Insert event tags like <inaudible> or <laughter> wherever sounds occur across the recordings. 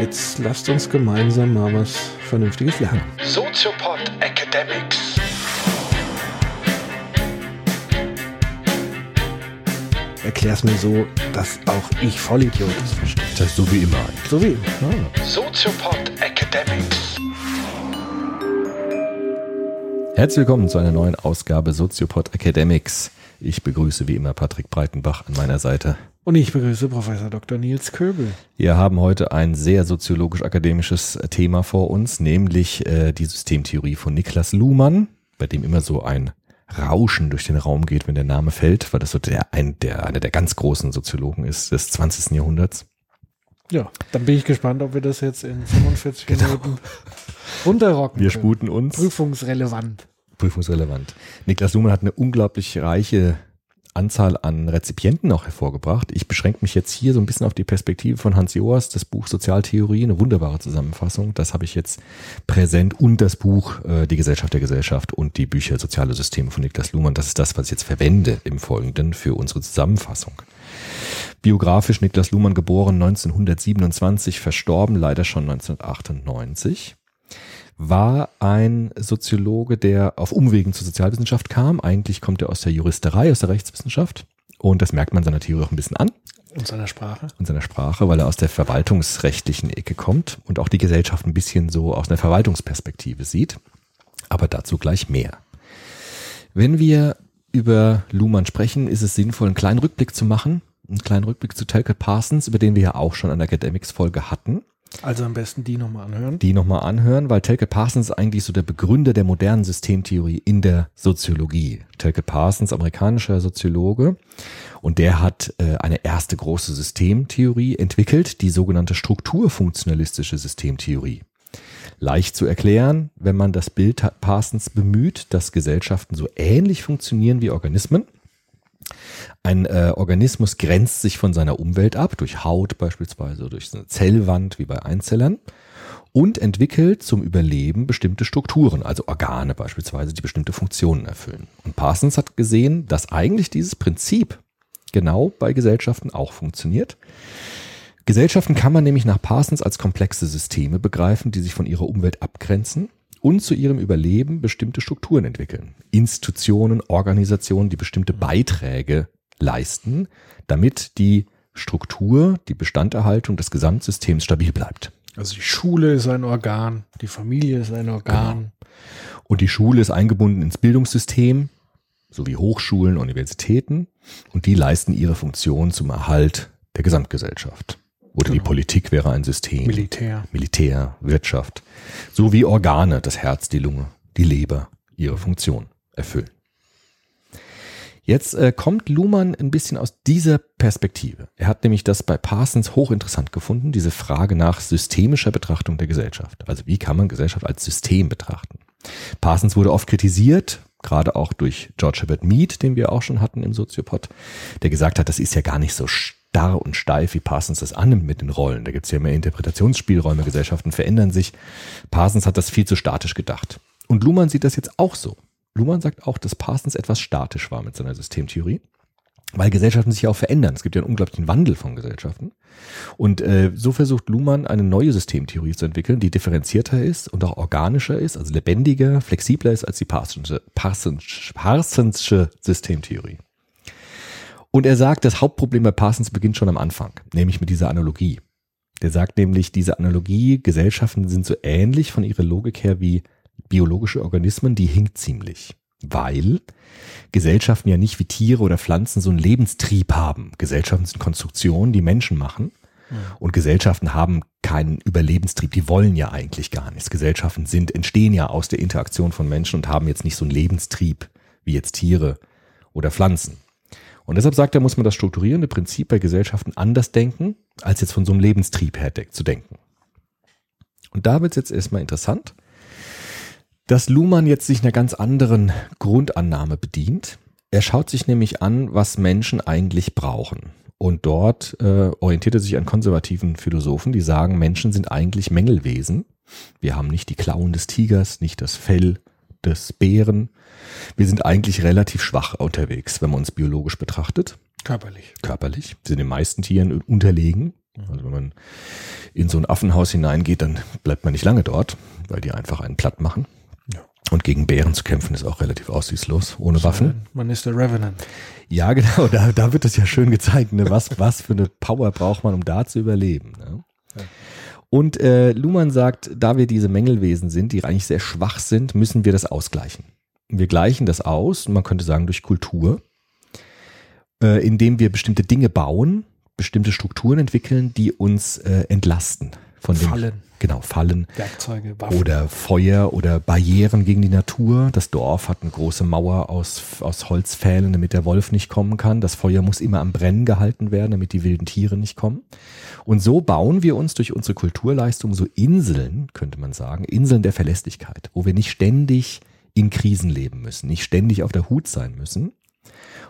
Jetzt lasst uns gemeinsam mal was Vernünftiges lernen. Soziopod Academics. Erklär's mir so, dass auch ich Vollidiot verstehe. Das heißt, so wie immer eigentlich. So wie immer. Ah. Soziopod Academics. Herzlich willkommen zu einer neuen Ausgabe Soziopod Academics. Ich begrüße wie immer Patrick Breitenbach an meiner Seite. Und ich begrüße Professor Dr. Nils Köbel. Wir haben heute ein sehr soziologisch-akademisches Thema vor uns, nämlich äh, die Systemtheorie von Niklas Luhmann, bei dem immer so ein Rauschen durch den Raum geht, wenn der Name fällt, weil das so der, ein, der, einer der ganz großen Soziologen ist des 20. Jahrhunderts. Ja, dann bin ich gespannt, ob wir das jetzt in 45 Genau. Minuten runterrocken. Wir können. sputen uns. Prüfungsrelevant. prüfungsrelevant. Niklas Luhmann hat eine unglaublich reiche Anzahl an Rezipienten auch hervorgebracht. Ich beschränke mich jetzt hier so ein bisschen auf die Perspektive von Hans Joas, das Buch Sozialtheorie, eine wunderbare Zusammenfassung. Das habe ich jetzt präsent und das Buch äh, Die Gesellschaft der Gesellschaft und die Bücher Soziale Systeme von Niklas Luhmann. Das ist das, was ich jetzt verwende im Folgenden für unsere Zusammenfassung. Biografisch Niklas Luhmann geboren 1927, verstorben leider schon 1998 war ein Soziologe, der auf Umwegen zur Sozialwissenschaft kam. Eigentlich kommt er aus der Juristerei, aus der Rechtswissenschaft. Und das merkt man seiner Theorie auch ein bisschen an Und seiner Sprache. und seiner Sprache, weil er aus der verwaltungsrechtlichen Ecke kommt und auch die Gesellschaft ein bisschen so aus einer Verwaltungsperspektive sieht. Aber dazu gleich mehr. Wenn wir über Luhmann sprechen, ist es sinnvoll, einen kleinen Rückblick zu machen. Einen kleinen Rückblick zu Talcott Parsons, über den wir ja auch schon an der Academics-Folge hatten Also am besten die nochmal anhören. die nochmal anhören, weil Telke Parsons ist eigentlich so der Begründer der modernen Systemtheorie in der Soziologie. Telke Parsons, amerikanischer Soziologe, und der hat äh, eine erste große Systemtheorie entwickelt, die sogenannte strukturfunktionalistische Systemtheorie. Leicht zu erklären, wenn man das Bild Parsons bemüht, dass Gesellschaften so ähnlich funktionieren wie Organismen. Ein äh, Organismus grenzt sich von seiner Umwelt ab, durch Haut beispielsweise, durch eine Zellwand wie bei Einzellern und entwickelt zum Überleben bestimmte Strukturen, also Organe beispielsweise, die bestimmte Funktionen erfüllen. Und Parsons hat gesehen, dass eigentlich dieses Prinzip genau bei Gesellschaften auch funktioniert. Gesellschaften kann man nämlich nach Parsons als komplexe Systeme begreifen, die sich von ihrer Umwelt abgrenzen und zu ihrem Überleben bestimmte Strukturen entwickeln. Institutionen, Organisationen, die bestimmte Beiträge leisten, damit die Struktur, die Bestandserhaltung des Gesamtsystems stabil bleibt. Also die Schule ist ein Organ, die Familie ist ein Organ. Und die Schule ist eingebunden ins Bildungssystem, sowie Hochschulen, Universitäten, und die leisten ihre Funktion zum Erhalt der Gesamtgesellschaft. Oder die Genau. Politik wäre ein System. Militär. Militär, Wirtschaft, sowie Organe, das Herz, die Lunge, die Leber, ihre Funktion erfüllen. Jetzt äh, kommt Luhmann ein bisschen aus dieser Perspektive. Er hat nämlich das bei Parsons hochinteressant gefunden, diese Frage nach systemischer Betrachtung der Gesellschaft. Also wie kann man Gesellschaft als System betrachten? Parsons wurde oft kritisiert, gerade auch durch George Herbert Mead, den wir auch schon hatten im Soziopod, der gesagt hat, das ist ja gar nicht so starr und steif, wie Parsons das annimmt mit den Rollen. Da gibt es ja mehr Interpretationsspielräume, Gesellschaften verändern sich. Parsons hat das viel zu statisch gedacht. Und Luhmann sieht das jetzt auch so. Luhmann sagt auch, dass Parsons etwas statisch war mit seiner Systemtheorie, weil Gesellschaften sich ja auch verändern. Es gibt ja einen unglaublichen Wandel von Gesellschaften. Und äh, so versucht Luhmann eine neue Systemtheorie zu entwickeln, die differenzierter ist und auch organischer ist, also lebendiger, flexibler ist als die Parsonsche, Parsons, Parsonsche Systemtheorie. Und er sagt, das Hauptproblem bei Parsons beginnt schon am Anfang, nämlich mit dieser Analogie. Der sagt nämlich, diese Analogie, Gesellschaften sind so ähnlich von ihrer Logik her wie biologische Organismen, die hinkt ziemlich. Weil Gesellschaften ja nicht wie Tiere oder Pflanzen so einen Lebenstrieb haben. Gesellschaften sind Konstruktionen, die Menschen machen. Und Gesellschaften haben keinen Überlebenstrieb. Die wollen ja eigentlich gar nichts. Gesellschaften sind, entstehen ja aus der Interaktion von Menschen und haben jetzt nicht so einen Lebenstrieb wie jetzt Tiere oder Pflanzen. Und deshalb sagt er, muss man das strukturierende Prinzip bei Gesellschaften anders denken, als jetzt von so einem Lebenstrieb her zu denken. Und da wird es jetzt erstmal interessant, dass Luhmann jetzt sich einer ganz anderen Grundannahme bedient. Er schaut sich nämlich an, was Menschen eigentlich brauchen. Und dort äh, orientiert er sich an konservativen Philosophen, die sagen, Menschen sind eigentlich Mängelwesen. Wir haben nicht die Klauen des Tigers, nicht das Fell des Bären. Wir sind eigentlich relativ schwach unterwegs, wenn man uns biologisch betrachtet Körperlich. körperlich. Wir sind den meisten Tieren unterlegen. Also wenn man in so ein Affenhaus hineingeht, dann bleibt man nicht lange dort, weil die einfach einen platt machen. Ja. Und gegen Bären zu kämpfen ist auch relativ aussichtslos, ohne Waffen. Man ist der Revenant. Ja, genau, da, da wird es ja schön gezeigt, ne? was, was für eine Power braucht man, um da zu überleben. Ne? Ja. Und äh, Luhmann sagt, da wir diese Mängelwesen sind, die eigentlich sehr schwach sind, müssen wir das ausgleichen. Wir gleichen das aus, man könnte sagen durch Kultur, äh, indem wir bestimmte Dinge bauen, bestimmte Strukturen entwickeln, die uns äh, entlasten. Von Fallen, Genau, Fallen Werkzeuge, Waffen. oder Feuer oder Barrieren gegen die Natur. Das Dorf hat eine große Mauer aus, aus Holzpfählen, damit der Wolf nicht kommen kann. Das Feuer muss immer am Brennen gehalten werden, damit die wilden Tiere nicht kommen. Und so bauen wir uns durch unsere Kulturleistung so Inseln, könnte man sagen, Inseln der Verlässlichkeit, wo wir nicht ständig in Krisen leben müssen, nicht ständig auf der Hut sein müssen.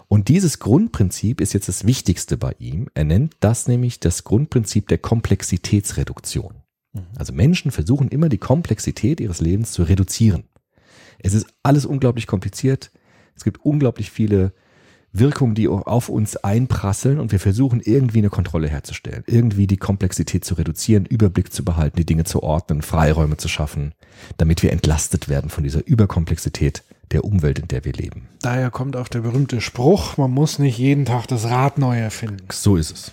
Und dieses Grundprinzip ist jetzt das Wichtigste bei ihm. Er nennt das nämlich das Grundprinzip der Komplexitätsreduktion. Also Menschen versuchen immer die Komplexität ihres Lebens zu reduzieren. Es ist alles unglaublich kompliziert. Es gibt unglaublich viele Wirkungen, die auf uns einprasseln und wir versuchen irgendwie eine Kontrolle herzustellen, irgendwie die Komplexität zu reduzieren, Überblick zu behalten, die Dinge zu ordnen, Freiräume zu schaffen, damit wir entlastet werden von dieser Überkomplexität der Umwelt, in der wir leben. Daher kommt auch der berühmte Spruch, man muss nicht jeden Tag das Rad neu erfinden. So ist es.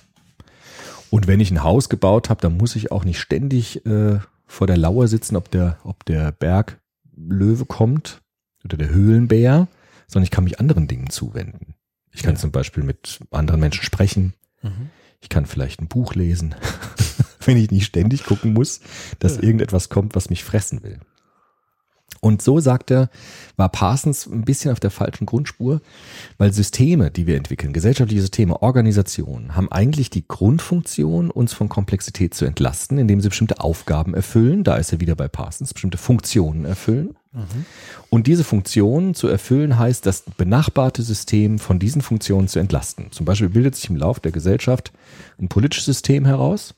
Und wenn ich ein Haus gebaut habe, dann muss ich auch nicht ständig äh, vor der Lauer sitzen, ob der, ob der Berglöwe kommt oder der Höhlenbär, sondern ich kann mich anderen Dingen zuwenden. Ich kann Ja. zum Beispiel mit anderen Menschen sprechen. Mhm. Ich kann vielleicht ein Buch lesen, <laughs> wenn ich nicht ständig gucken muss, dass Ja. irgendetwas kommt, was mich fressen will. Und so sagt er, war Parsons ein bisschen auf der falschen Grundspur, weil Systeme, die wir entwickeln, gesellschaftliche Systeme, Organisationen, haben eigentlich die Grundfunktion, uns von Komplexität zu entlasten, indem sie bestimmte Aufgaben erfüllen. Da ist er wieder bei Parsons, bestimmte Funktionen erfüllen. Und diese Funktionen zu erfüllen heißt, das benachbarte System von diesen Funktionen zu entlasten. Zum Beispiel bildet sich im Lauf der Gesellschaft ein politisches System heraus,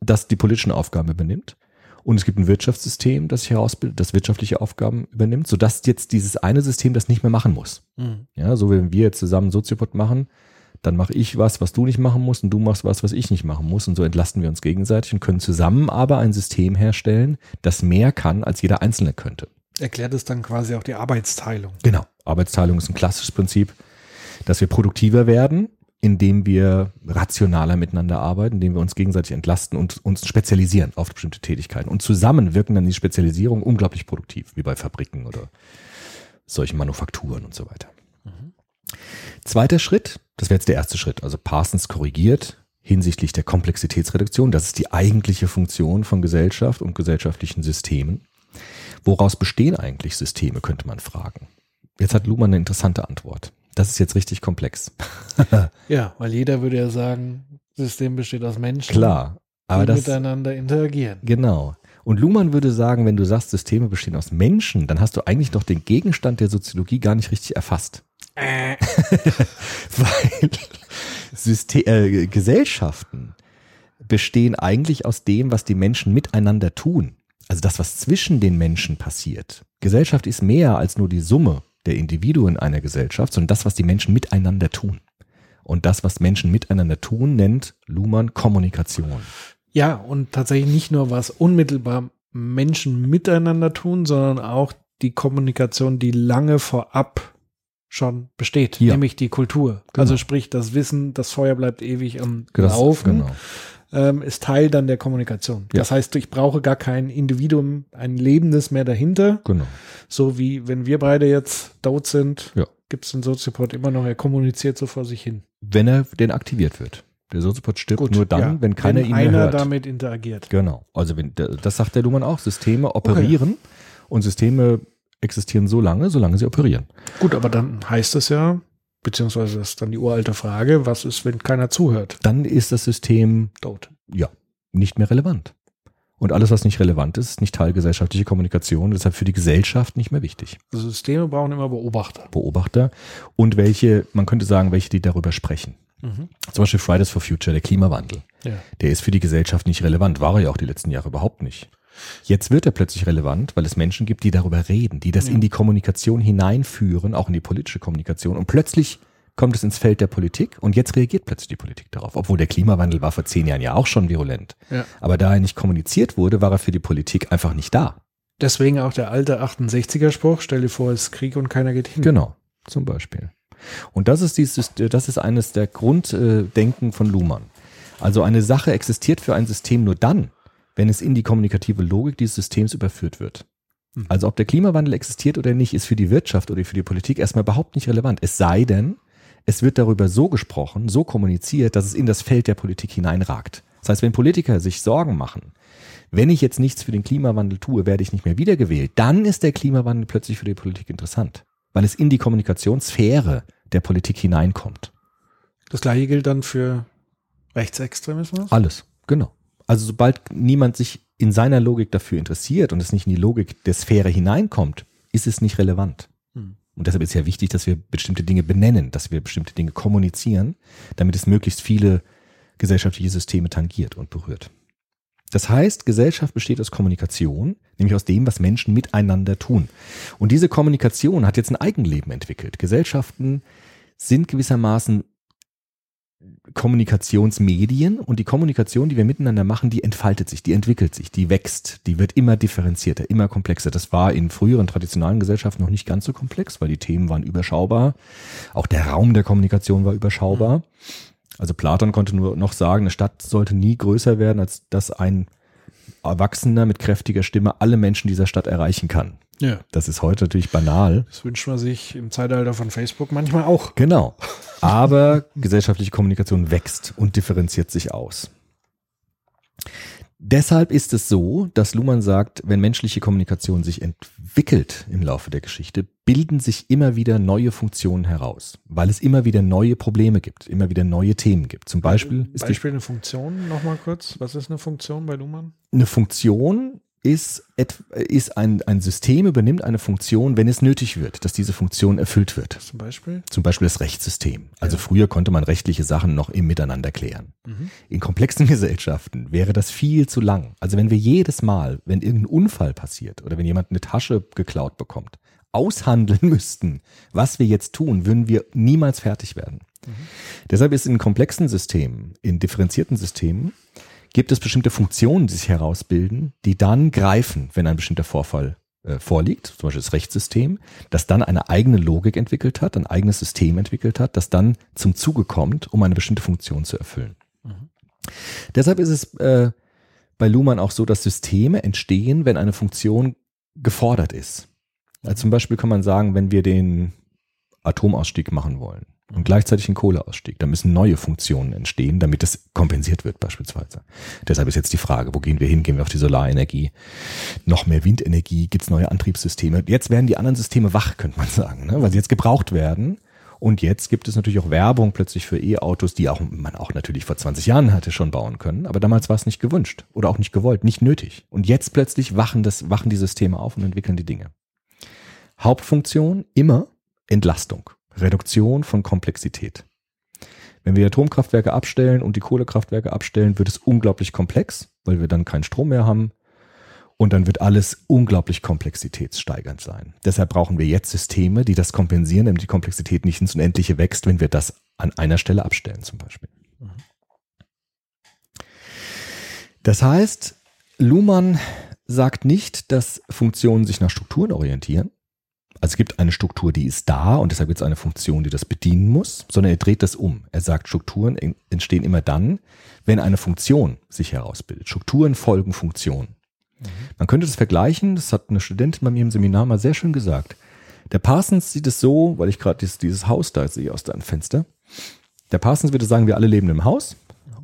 das die politischen Aufgaben übernimmt. Und es gibt ein Wirtschaftssystem, das sich herausbildet, das wirtschaftliche Aufgaben übernimmt, sodass jetzt dieses eine System das nicht mehr machen muss. Mhm. Ja, so wenn wir jetzt zusammen Soziopod machen, dann mache ich was, was du nicht machen musst und du machst was, was ich nicht machen muss und so entlasten wir uns gegenseitig und können zusammen aber ein System herstellen, das mehr kann, als jeder Einzelne könnte. Erklärt es dann quasi auch die Arbeitsteilung. Genau. Arbeitsteilung ist ein klassisches Prinzip, dass wir produktiver werden, indem wir rationaler miteinander arbeiten, indem wir uns gegenseitig entlasten und uns spezialisieren auf bestimmte Tätigkeiten. Und zusammen wirken dann die Spezialisierung unglaublich produktiv, wie bei Fabriken oder solchen Manufakturen und so weiter. Zweiter Schritt, das wäre jetzt der erste Schritt, also Parsons korrigiert hinsichtlich der Komplexitätsreduktion. Das ist die eigentliche Funktion von Gesellschaft und gesellschaftlichen Systemen. Woraus bestehen eigentlich Systeme, könnte man fragen. Jetzt hat Luhmann eine interessante Antwort. Das ist jetzt richtig komplex. <laughs> Ja, weil jeder würde ja sagen, System besteht aus Menschen, Klar. Aber die das, miteinander interagieren. genau. Und Luhmann würde sagen, wenn du sagst, Systeme bestehen aus Menschen, dann hast du eigentlich noch den Gegenstand der Soziologie gar nicht richtig erfasst. Äh, <laughs> Weil Syste äh, Gesellschaften bestehen eigentlich aus dem, was die Menschen miteinander tun. Also das, was zwischen den Menschen passiert. Gesellschaft ist mehr als nur die Summe der Individuen einer Gesellschaft, sondern das, was die Menschen miteinander tun. Und das, was Menschen miteinander tun, nennt Luhmann Kommunikation. ja, und tatsächlich nicht nur was unmittelbar Menschen miteinander tun, sondern auch die Kommunikation, die lange vorab schon besteht, Ja. nämlich die Kultur. Genau. Also sprich, das Wissen, das Feuer bleibt ewig am Das- Laufen. Genau. Ähm, ist Teil dann der Kommunikation. Ja. Das heißt, ich brauche gar kein Individuum, ein Lebendes mehr dahinter. Genau. So wie wenn wir beide jetzt tot sind, Ja. gibt es den Soziopod immer noch, er kommuniziert so vor sich hin. Wenn er denn aktiviert wird. Der Soziopod stirbt nur dann, ja. wenn keiner ihn mehr einer hört. damit interagiert. Genau. Also wenn, das sagt der Luhmann auch. Systeme operieren und Systeme existieren so lange, solange sie operieren. Gut, aber dann heißt es ja, beziehungsweise das ist dann die uralte Frage, was ist, wenn keiner zuhört? Dann ist das System Tot. ja nicht mehr relevant. Und alles, was nicht relevant ist, ist nicht Teil gesellschaftlicher Kommunikation, deshalb für die Gesellschaft nicht mehr wichtig. Also Systeme brauchen immer Beobachter. Beobachter und welche, man könnte sagen, welche, die darüber sprechen. Mhm. Zum Beispiel Fridays for Future, der Klimawandel. Ja. Der ist für die Gesellschaft nicht relevant, war er ja auch die letzten Jahre überhaupt nicht. Jetzt wird er plötzlich relevant, weil es Menschen gibt, die darüber reden, die das Ja. in die Kommunikation hineinführen, auch in die politische Kommunikation. Und plötzlich kommt es ins Feld der Politik und jetzt reagiert plötzlich die Politik darauf. Obwohl der Klimawandel war vor zehn Jahren ja auch schon virulent. Ja. Aber da er nicht kommuniziert wurde, war er für die Politik einfach nicht da. Deswegen auch der alte 68er-Spruch, stell dir vor, es ist Krieg und keiner geht hin. Genau, zum Beispiel. Und das ist dieses, das ist eines der Grunddenken von Luhmann. Also eine Sache existiert für ein System nur dann, wenn es in die kommunikative Logik dieses Systems überführt wird. Mhm. Also ob der Klimawandel existiert oder nicht, ist für die Wirtschaft oder für die Politik erstmal überhaupt nicht relevant. Es sei denn, es wird darüber so gesprochen, so kommuniziert, dass es in das Feld der Politik hineinragt. Das heißt, wenn Politiker sich Sorgen machen, wenn ich jetzt nichts für den Klimawandel tue, werde ich nicht mehr wiedergewählt, dann ist der Klimawandel plötzlich für die Politik interessant, weil es in die Kommunikationssphäre der Politik hineinkommt. Das gleiche gilt dann für Rechtsextremismus. Alles, genau. Also sobald niemand sich in seiner Logik dafür interessiert und es nicht in die Logik der Sphäre hineinkommt, ist es nicht relevant. Hm. Und deshalb ist ja wichtig, dass wir bestimmte Dinge benennen, dass wir bestimmte Dinge kommunizieren, damit es möglichst viele gesellschaftliche Systeme tangiert und berührt. Das heißt, Gesellschaft besteht aus Kommunikation, nämlich aus dem, was Menschen miteinander tun. Und diese Kommunikation hat jetzt ein Eigenleben entwickelt. Gesellschaften sind gewissermaßen Kommunikationsmedien und die Kommunikation, die wir miteinander machen, die entfaltet sich, die entwickelt sich, die wächst, die wird immer differenzierter, immer komplexer. Das war in früheren traditionellen Gesellschaften noch nicht ganz so komplex, weil die Themen waren überschaubar. Auch der Raum der Kommunikation war überschaubar. Also Platon konnte nur noch sagen, eine Stadt sollte nie größer werden, als dass ein Erwachsener mit kräftiger Stimme alle Menschen dieser Stadt erreichen kann. Ja. Das ist heute natürlich banal. Das wünscht man sich im Zeitalter von Facebook manchmal auch. Genau. Aber gesellschaftliche Kommunikation wächst und differenziert sich aus. Deshalb ist es so, dass Luhmann sagt, wenn menschliche Kommunikation sich entwickelt im Laufe der Geschichte, bilden sich immer wieder neue Funktionen heraus, weil es immer wieder neue Probleme gibt, immer wieder neue Themen gibt. Zum Beispiel ist die Beispiel eine Funktion, nochmal kurz. Was ist eine Funktion bei Luhmann? eine Funktion ist, ist ein, ein System übernimmt eine Funktion, wenn es nötig wird, dass diese Funktion erfüllt wird. Zum Beispiel? Zum Beispiel das Rechtssystem. Also Ja. früher konnte man rechtliche Sachen noch im Miteinander klären. In komplexen <laughs> Gesellschaften wäre das viel zu lang. Also wenn wir jedes Mal, wenn irgendein Unfall passiert oder wenn jemand eine Tasche geklaut bekommt, aushandeln <laughs> müssten, was wir jetzt tun, würden wir niemals fertig werden. Deshalb ist in komplexen Systemen, in differenzierten Systemen, gibt es bestimmte Funktionen, die sich herausbilden, die dann greifen, wenn ein bestimmter Vorfall äh, vorliegt, zum Beispiel das Rechtssystem, das dann eine eigene Logik entwickelt hat, ein eigenes System entwickelt hat, das dann zum Zuge kommt, um eine bestimmte Funktion zu erfüllen. Deshalb ist es äh, bei Luhmann auch so, dass Systeme entstehen, wenn eine Funktion gefordert ist. Also zum Beispiel kann man sagen, wenn wir den Atomausstieg machen wollen und gleichzeitig einen Kohleausstieg, dann müssen neue Funktionen entstehen, damit es kompensiert wird beispielsweise. Deshalb ist jetzt die Frage, wo gehen wir hin? Gehen wir auf die Solarenergie? Noch mehr Windenergie? Gibt es neue Antriebssysteme? Jetzt werden die anderen Systeme wach, könnte man <laughs> sagen, ne? weil sie jetzt gebraucht werden. Und jetzt gibt es natürlich auch Werbung plötzlich für E-Autos, die auch man auch natürlich vor 20 Jahren hatte schon bauen können, aber damals war es nicht gewünscht oder auch nicht gewollt, nicht nötig. Und jetzt plötzlich wachen das wachen die Systeme auf und entwickeln die Dinge. Hauptfunktion immer Entlastung, Reduktion von Komplexität. Wenn wir Atomkraftwerke abstellen und die Kohlekraftwerke abstellen, wird es unglaublich komplex, weil wir dann keinen Strom mehr haben. Und dann wird alles unglaublich komplexitätssteigernd sein. Deshalb brauchen wir jetzt Systeme, die das kompensieren, damit die Komplexität nicht ins Unendliche wächst, wenn wir das an einer Stelle abstellen zum Beispiel. Das heißt, Luhmann sagt nicht, dass Funktionen sich nach Strukturen orientieren. Also es gibt eine Struktur, die ist da und deshalb gibt es eine Funktion, die das bedienen muss, sondern er dreht das um. Er sagt, Strukturen en- entstehen immer dann, wenn eine Funktion sich herausbildet. Strukturen folgen Funktionen. Man könnte das vergleichen, das hat eine Studentin bei mir im Seminar mal sehr schön gesagt. Der Parsons sieht es so, weil ich gerade dieses, dieses Haus da sehe aus deinem Fenster. Der Parsons würde sagen, wir alle leben im Haus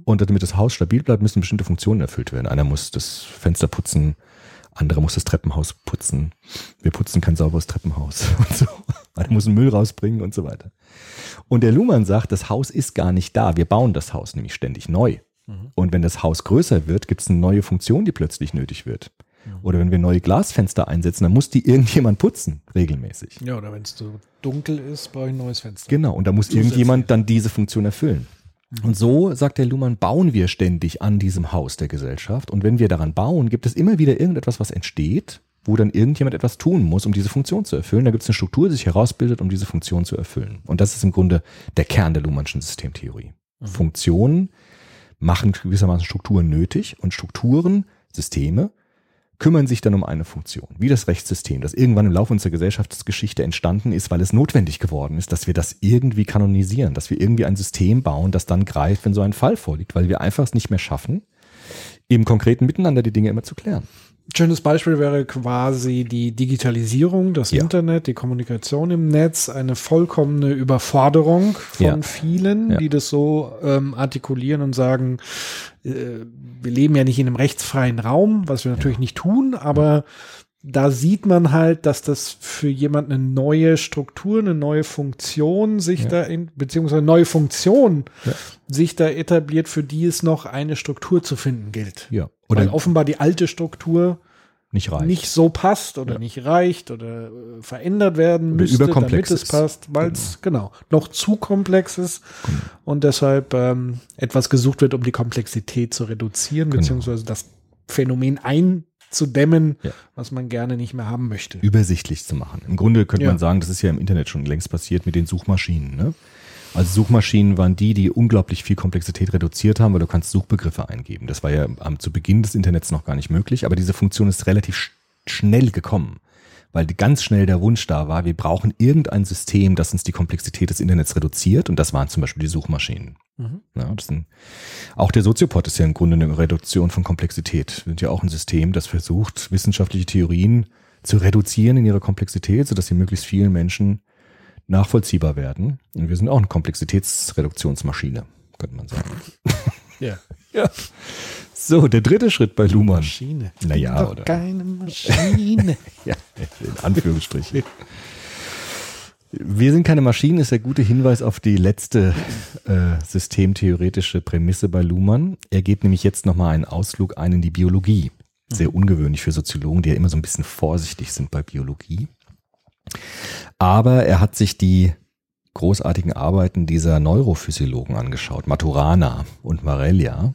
und damit das Haus stabil bleibt, müssen bestimmte Funktionen erfüllt werden. Einer muss das Fenster putzen, anderer muss das Treppenhaus putzen. Wir putzen kein sauberes Treppenhaus <laughs> und so. Einer muss den Müll rausbringen und so weiter. Und der Luhmann sagt, das Haus ist gar nicht da. Wir bauen das Haus nämlich ständig neu. Und wenn das Haus größer wird, gibt es eine neue Funktion, die plötzlich nötig wird. Oder wenn wir neue Glasfenster einsetzen, dann muss die irgendjemand putzen, regelmäßig. Ja, oder wenn es so dunkel ist, brauche ich ein neues Fenster. Genau, und da muss Zusätzlich. irgendjemand dann diese Funktion erfüllen. Und so, sagt der Luhmann, bauen wir ständig an diesem Haus der Gesellschaft. Und wenn wir daran bauen, gibt es immer wieder irgendetwas, was entsteht, wo dann irgendjemand etwas tun muss, um diese Funktion zu erfüllen. Da gibt es eine Struktur, die sich herausbildet, um diese Funktion zu erfüllen. Und das ist im Grunde der Kern der Luhmannschen Systemtheorie. Mhm. Funktionen machen gewissermaßen Strukturen nötig und Strukturen, Systeme, kümmern sich dann um eine Funktion, wie das Rechtssystem, das irgendwann im Laufe unserer Gesellschaftsgeschichte entstanden ist, weil es notwendig geworden ist, dass wir das irgendwie kanonisieren, dass wir irgendwie ein System bauen, das dann greift, wenn so ein Fall vorliegt, weil wir einfach es nicht mehr schaffen, im konkreten Miteinander die Dinge immer zu klären. Schönes Beispiel wäre quasi die Digitalisierung, das Ja. Internet, die Kommunikation im Netz, eine vollkommene Überforderung von Ja. vielen, Ja. die das so ähm, artikulieren und sagen, äh, wir leben ja nicht in einem rechtsfreien Raum, was wir natürlich nicht tun, aber da sieht man halt, dass das für jemand eine neue Struktur, eine neue Funktion sich Ja. da in, beziehungsweise eine neue Funktion Ja. sich da etabliert, für die es noch eine Struktur zu finden gilt. Ja. Weil Oder offenbar die alte Struktur nicht reicht. nicht so passt oder Ja. nicht reicht oder äh, verändert werden Oder müsste, damit es passt, weil es genau. noch zu komplex ist und deshalb ähm, etwas gesucht wird, um die Komplexität zu reduzieren, Genau. beziehungsweise das Phänomen einzudämmen, Ja. was man gerne nicht mehr haben möchte. übersichtlich zu machen. Im Grunde könnte Ja. man sagen, das ist ja im Internet schon längst passiert mit den Suchmaschinen. Ne? Also Suchmaschinen waren die, die unglaublich viel Komplexität reduziert haben, weil du kannst Suchbegriffe eingeben. Das war ja am, zu Beginn des Internets noch gar nicht möglich, aber diese Funktion ist relativ sch schnell gekommen, weil ganz schnell der Wunsch da war, wir brauchen irgendein System, das uns die Komplexität des Internets reduziert und das waren zum Beispiel die Suchmaschinen. Mhm. Ja, sind, auch der Soziopod ist ja im Grunde eine Reduktion von Komplexität. Wir sind ja auch ein System, das versucht, wissenschaftliche Theorien zu reduzieren in ihrer Komplexität, sodass sie möglichst vielen Menschen nachvollziehbar werden. Und wir sind auch eine Komplexitätsreduktionsmaschine, könnte man sagen. Ja. <laughs> Ja. So, der dritte Schritt bei Luhmann. Maschine. Naja, Doch oder? keine Maschine. <laughs> Ja, in Anführungsstrichen. Wir sind keine Maschinen ist der gute Hinweis auf die letzte äh, systemtheoretische Prämisse bei Luhmann. Er geht nämlich jetzt nochmal einen Ausflug ein in die Biologie. Sehr ungewöhnlich für Soziologen, die ja immer so ein bisschen vorsichtig sind bei Biologie. Aber er hat sich die großartigen Arbeiten dieser Neurophysiologen angeschaut, Maturana und Marellia,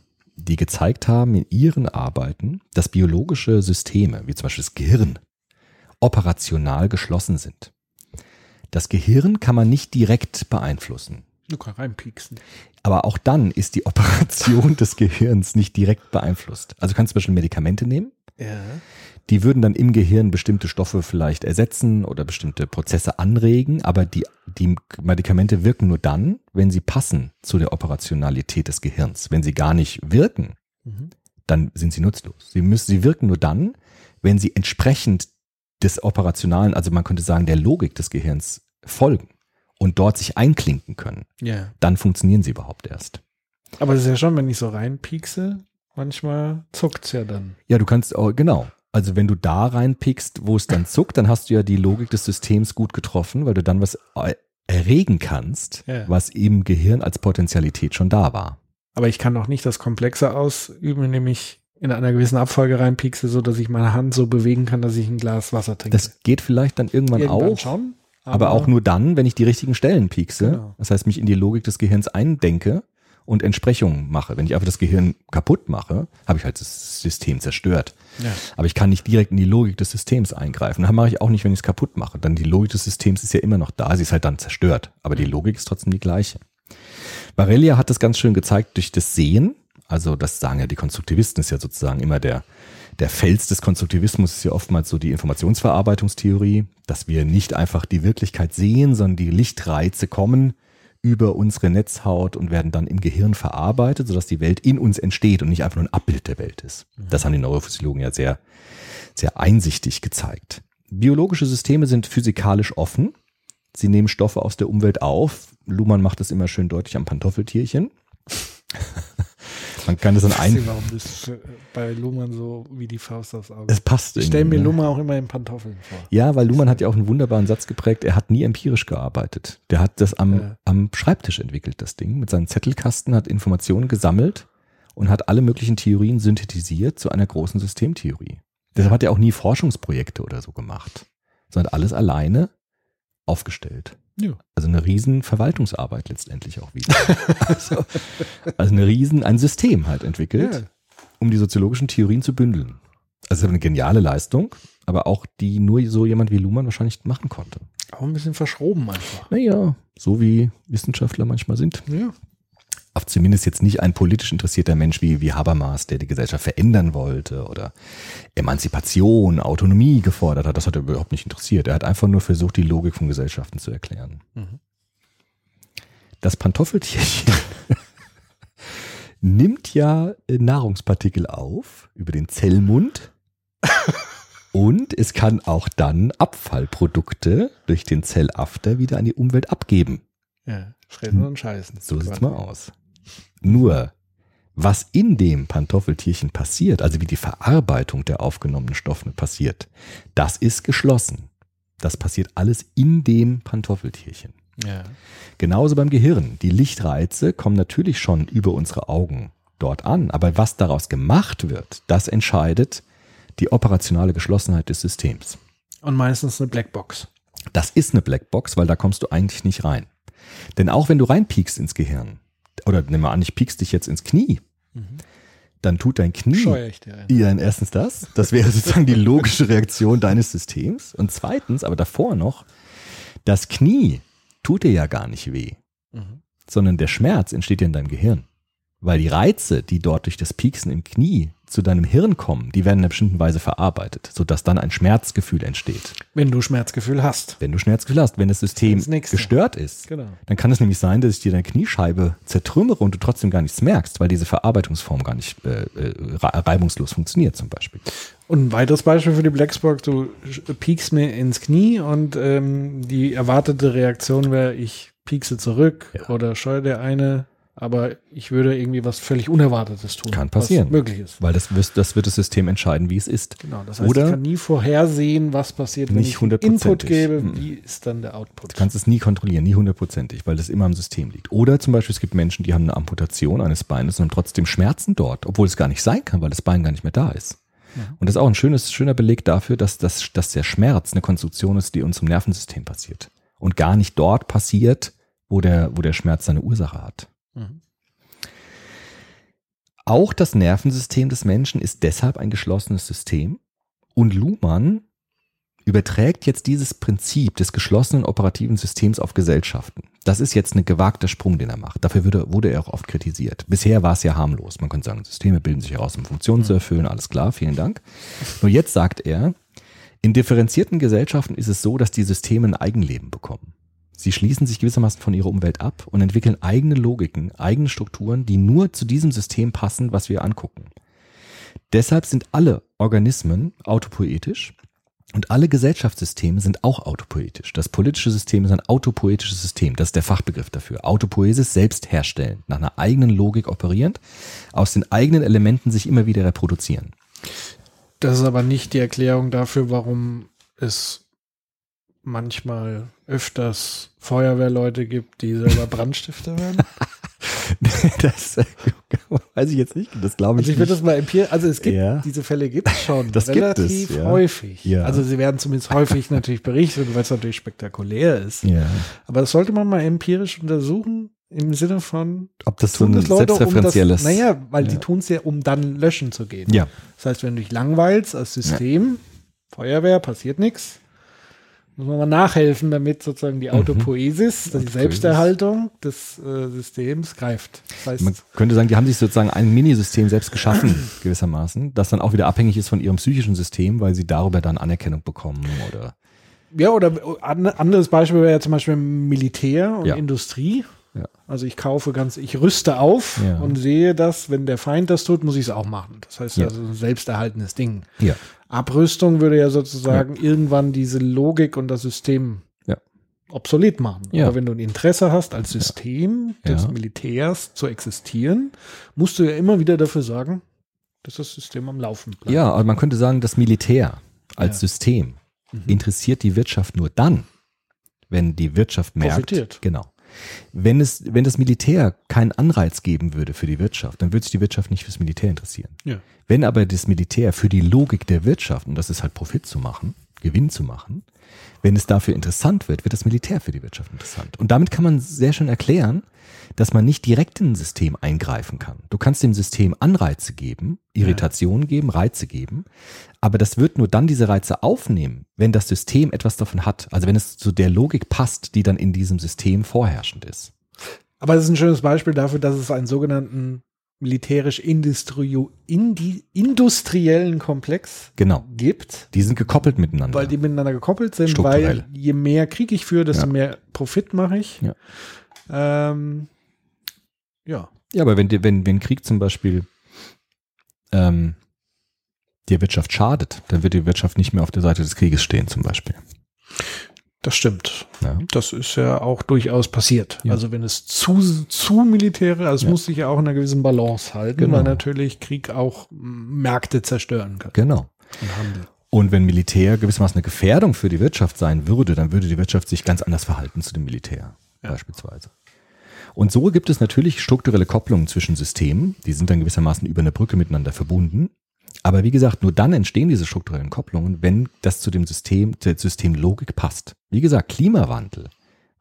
die gezeigt haben in ihren Arbeiten, dass biologische Systeme, wie zum Beispiel das Gehirn, operational geschlossen sind. Das Gehirn kann man nicht direkt beeinflussen. Du kannst reinpieksen. Aber auch dann ist die Operation des Gehirns nicht direkt beeinflusst. Also du kannst zum Beispiel Medikamente nehmen, Ja. Die würden dann im Gehirn bestimmte Stoffe vielleicht ersetzen oder bestimmte Prozesse anregen, aber die, die Medikamente wirken nur dann, wenn sie passen zu der Operationalität des Gehirns. Wenn sie gar nicht wirken, Mhm. dann sind sie nutzlos. Sie müssen, sie wirken nur dann, wenn sie entsprechend des operationalen, also man könnte sagen, der Logik des Gehirns folgen und dort sich einklinken können. Ja. Dann funktionieren sie überhaupt erst. Aber es ist ja schon, wenn ich so reinpiekse, manchmal zuckt's ja dann. Ja, du kannst auch, genau. Also wenn du da reinpickst, wo es dann zuckt, dann hast du ja die Logik des Systems gut getroffen, weil du dann was äh, erregen kannst, Ja. was im Gehirn als Potentialität schon da war. Aber ich kann auch nicht das Komplexe ausüben, indem ich in einer gewissen Abfolge reinpiekse, so dass ich meine Hand so bewegen kann, dass ich ein Glas Wasser trinke. Das geht vielleicht dann irgendwann, Irgendwann auch, schon. aber, auch nur dann, wenn ich die richtigen Stellen piekse. Genau. Das heißt, mich in die Logik des Gehirns eindenke und Entsprechungen mache. Wenn ich einfach das Gehirn kaputt mache, habe ich halt das System zerstört. Ja. Aber ich kann nicht direkt in die Logik des Systems eingreifen. Das mache ich auch nicht, wenn ich es kaputt mache. Dann die Logik des Systems ist ja immer noch da. Sie ist halt dann zerstört. Aber die Logik ist trotzdem die gleiche. Barellia hat das ganz schön gezeigt durch das Sehen. Also das sagen ja die Konstruktivisten, ist ja sozusagen immer der, der Fels des Konstruktivismus ist ja oftmals so die Informationsverarbeitungstheorie, dass wir nicht einfach die Wirklichkeit sehen, sondern die Lichtreize kommen über unsere Netzhaut und werden dann im Gehirn verarbeitet, sodass die Welt in uns entsteht und nicht einfach nur ein Abbild der Welt ist. Das haben die Neurophysiologen ja sehr, sehr einsichtig gezeigt. Biologische Systeme sind physikalisch offen. Sie nehmen Stoffe aus der Umwelt auf. Luhmann macht das immer schön deutlich am Pantoffeltierchen. Man kann das an Ich weiß nicht, ein. warum das für- bei Luhmann so wie die Faust aufs Auge. Es passt. Ich stelle mir ne? Luhmann auch immer in Pantoffeln vor. Ja, weil Luhmann hat ja auch einen wunderbaren Satz geprägt. Er hat nie empirisch gearbeitet. Der hat das am, Ja. am Schreibtisch entwickelt, das Ding, mit seinem Zettelkasten, hat Informationen gesammelt und hat alle möglichen Theorien synthetisiert zu einer großen Systemtheorie. Deshalb hat er auch nie Forschungsprojekte oder so gemacht, sondern hat alles alleine aufgestellt. Ja. Also eine riesen Verwaltungsarbeit letztendlich auch wieder. <laughs> also, also eine riesen, ein System halt entwickelt, Ja. um die soziologischen Theorien zu bündeln. Also eine geniale Leistung, aber auch die nur so jemand wie Luhmann wahrscheinlich machen konnte. Auch ein bisschen verschroben einfach. Naja, so wie Wissenschaftler manchmal sind. Ja. Auf zumindest jetzt nicht ein politisch interessierter Mensch wie, wie Habermas, der die Gesellschaft verändern wollte oder Emanzipation, Autonomie gefordert hat. Das hat er überhaupt nicht interessiert. Er hat einfach nur versucht, die Logik von Gesellschaften zu erklären. Mhm. Das Pantoffeltierchen <laughs> nimmt ja äh, Nahrungspartikel auf über den Zellmund <laughs> und es kann auch dann Abfallprodukte durch den Zellafter wieder an die Umwelt abgeben. Ja, fressen und scheißen. So sieht's mal aus. Nur, was in dem Pantoffeltierchen passiert, also wie die Verarbeitung der aufgenommenen Stoffe passiert, das ist geschlossen. Das passiert alles in dem Pantoffeltierchen. Ja. Genauso beim Gehirn. Die Lichtreize kommen natürlich schon über unsere Augen dort an, aber was daraus gemacht wird, das entscheidet die operationale Geschlossenheit des Systems. Und meistens eine Blackbox. Das ist eine Blackbox, weil da kommst du eigentlich nicht rein. Denn auch wenn du reinpiekst ins Gehirn, oder nimm mal an, ich piekst dich jetzt ins Knie, dann tut dein Knie dir dann erstens das. Das wäre <laughs> sozusagen die logische Reaktion deines Systems. Und zweitens, aber davor noch, das Knie tut dir ja gar nicht weh, Mhm. sondern der Schmerz entsteht ja in deinem Gehirn. Weil die Reize, die dort durch das Pieksen im Knie zu deinem Hirn kommen, die werden in einer bestimmten Weise verarbeitet, sodass dann ein Schmerzgefühl entsteht. Wenn du Schmerzgefühl hast. Wenn du Schmerzgefühl hast, wenn das System Das gestört ist, Genau. dann kann es nämlich sein, dass ich dir deine Kniescheibe zertrümmere und du trotzdem gar nichts merkst, weil diese Verarbeitungsform gar nicht äh, äh, re- reibungslos funktioniert zum Beispiel. Und ein weiteres Beispiel für die Blackbox, du piekst mir ins Knie und ähm, die erwartete Reaktion wäre, ich piekse zurück Ja. oder scheue der eine, aber ich würde irgendwie was völlig Unerwartetes tun. Kann passieren. Was möglich ist. Weil das, wirst- das wird das System entscheiden, wie es ist. Genau, das heißt, Oder- ich kann nie vorhersehen, was passiert, wenn Nicht ich Input gebe, Mhm. wie ist dann der Output. Du kannst es nie kontrollieren, nie hundertprozentig, weil das immer am System liegt. Oder zum Beispiel, es gibt Menschen, die haben eine Amputation eines Beines und haben trotzdem Schmerzen dort, obwohl es gar nicht sein kann, weil das Bein gar nicht mehr da ist. Und das ist auch ein schönes, schöner Beleg dafür, dass, das, dass der Schmerz eine Konstruktion ist, die in unserem Nervensystem passiert. Und gar nicht dort passiert, wo der, wo der Schmerz seine Ursache hat. Mhm. Auch das Nervensystem des Menschen ist deshalb ein geschlossenes System. Und Luhmann überträgt jetzt dieses Prinzip des geschlossenen operativen Systems auf Gesellschaften. Das ist jetzt ein gewagter Sprung, den er macht. Dafür wurde, wurde er auch oft kritisiert. Bisher war es ja harmlos. Man könnte sagen, Systeme bilden sich heraus, um Funktionen zu erfüllen. Alles klar, vielen Dank. Nur jetzt sagt er, in differenzierten Gesellschaften ist es so, dass die Systeme ein Eigenleben bekommen. Sie schließen sich gewissermaßen von ihrer Umwelt ab und entwickeln eigene Logiken, eigene Strukturen, die nur zu diesem System passen, was wir angucken. Deshalb sind alle Organismen autopoetisch und alle Gesellschaftssysteme sind auch autopoetisch. Das politische System ist ein autopoetisches System. Das ist der Fachbegriff dafür. Autopoesis selbst herstellen, nach einer eigenen Logik operierend, aus den eigenen Elementen sich immer wieder reproduzieren. Das ist aber nicht die Erklärung dafür, warum es manchmal öfters Feuerwehrleute gibt, die selber <laughs> Brandstifter werden. <laughs> das <laughs> weiß ich jetzt nicht. Das glaube ich, Also ich würde nicht. das mal empirisch, also es gibt, Ja. diese Fälle gibt es schon Das gibt relativ es, ja. häufig. Ja. Also sie werden zumindest häufig natürlich berichtet, weil es natürlich spektakulär ist. Aber das sollte man mal empirisch untersuchen, im Sinne von, Ob das so tun ein das Leute, um das, selbstreferenzielles. naja, weil die tun es ja, um dann löschen zu gehen. ja. Das heißt, wenn du dich langweilst als System, Feuerwehr, passiert nichts. Muss man mal nachhelfen, damit sozusagen die Autopoesis, die Mhm. Autopoiesis. Selbsterhaltung des äh, Systems greift. Das heißt, Man könnte sagen, die haben sich sozusagen ein Minisystem selbst geschaffen, <clears throat> gewissermaßen, das dann auch wieder abhängig ist von ihrem psychischen System, weil sie darüber dann Anerkennung bekommen oder. ja, oder an, anderes Beispiel wäre ja zum Beispiel Militär und Ja. Industrie. Ja. Also ich kaufe ganz, ich rüste auf Ja. und sehe das, wenn der Feind das tut, muss ich es auch machen. Das heißt, Ja. also ein selbsterhaltendes Ding. Ja. Abrüstung würde ja sozusagen irgendwann diese Logik und das System obsolet machen. Aber wenn du ein Interesse hast, als System des. Militärs zu existieren, musst du ja immer wieder dafür sorgen, dass das System am Laufen bleibt. Ja, aber man könnte sagen, das Militär als. System Mhm. interessiert die Wirtschaft nur dann, wenn die Wirtschaft merkt. Profitiert. Genau. Wenn es, wenn das Militär keinen Anreiz geben würde für die Wirtschaft, dann würde sich die Wirtschaft nicht fürs Militär interessieren. Ja. Wenn aber das Militär für die Logik der Wirtschaft, und das ist halt Profit zu machen, Gewinn zu machen. Wenn es dafür interessant wird, wird das Militär für die Wirtschaft interessant. Und damit kann man sehr schön erklären, dass man nicht direkt in ein System eingreifen kann. Du kannst dem System Anreize geben, Irritationen geben, Reize geben, aber das wird nur dann diese Reize aufnehmen, wenn das System etwas davon hat. Also wenn es zu der Logik passt, die dann in diesem System vorherrschend ist. Aber das ist ein schönes Beispiel dafür, dass es einen sogenannten militärisch-industriellen Komplex Genau. gibt, Die sind gekoppelt miteinander. weil die miteinander gekoppelt sind, Strukturell. weil je mehr Krieg ich führe, desto Ja. mehr Profit mache ich. Ja. Ähm, ja. Ja, aber wenn, wenn, wenn Krieg zum Beispiel ähm, der Wirtschaft schadet, dann wird die Wirtschaft nicht mehr auf der Seite des Krieges stehen, zum Beispiel. Das stimmt. Ja. Das ist ja auch durchaus passiert. Ja. Also wenn es zu, zu militärisch, also es Ja. muss sich ja auch in einer gewissen Balance halten, Genau. weil natürlich Krieg auch Märkte zerstören kann Genau. und Handel. Und wenn Militär gewissermaßen eine Gefährdung für die Wirtschaft sein würde, dann würde die Wirtschaft sich ganz anders verhalten zu dem Militär, beispielsweise. Und so gibt es natürlich strukturelle Kopplungen zwischen Systemen, die sind dann gewissermaßen über eine Brücke miteinander verbunden. Aber wie gesagt, nur dann entstehen diese strukturellen Kopplungen, wenn das zu dem System, der Systemlogik passt. Wie gesagt, Klimawandel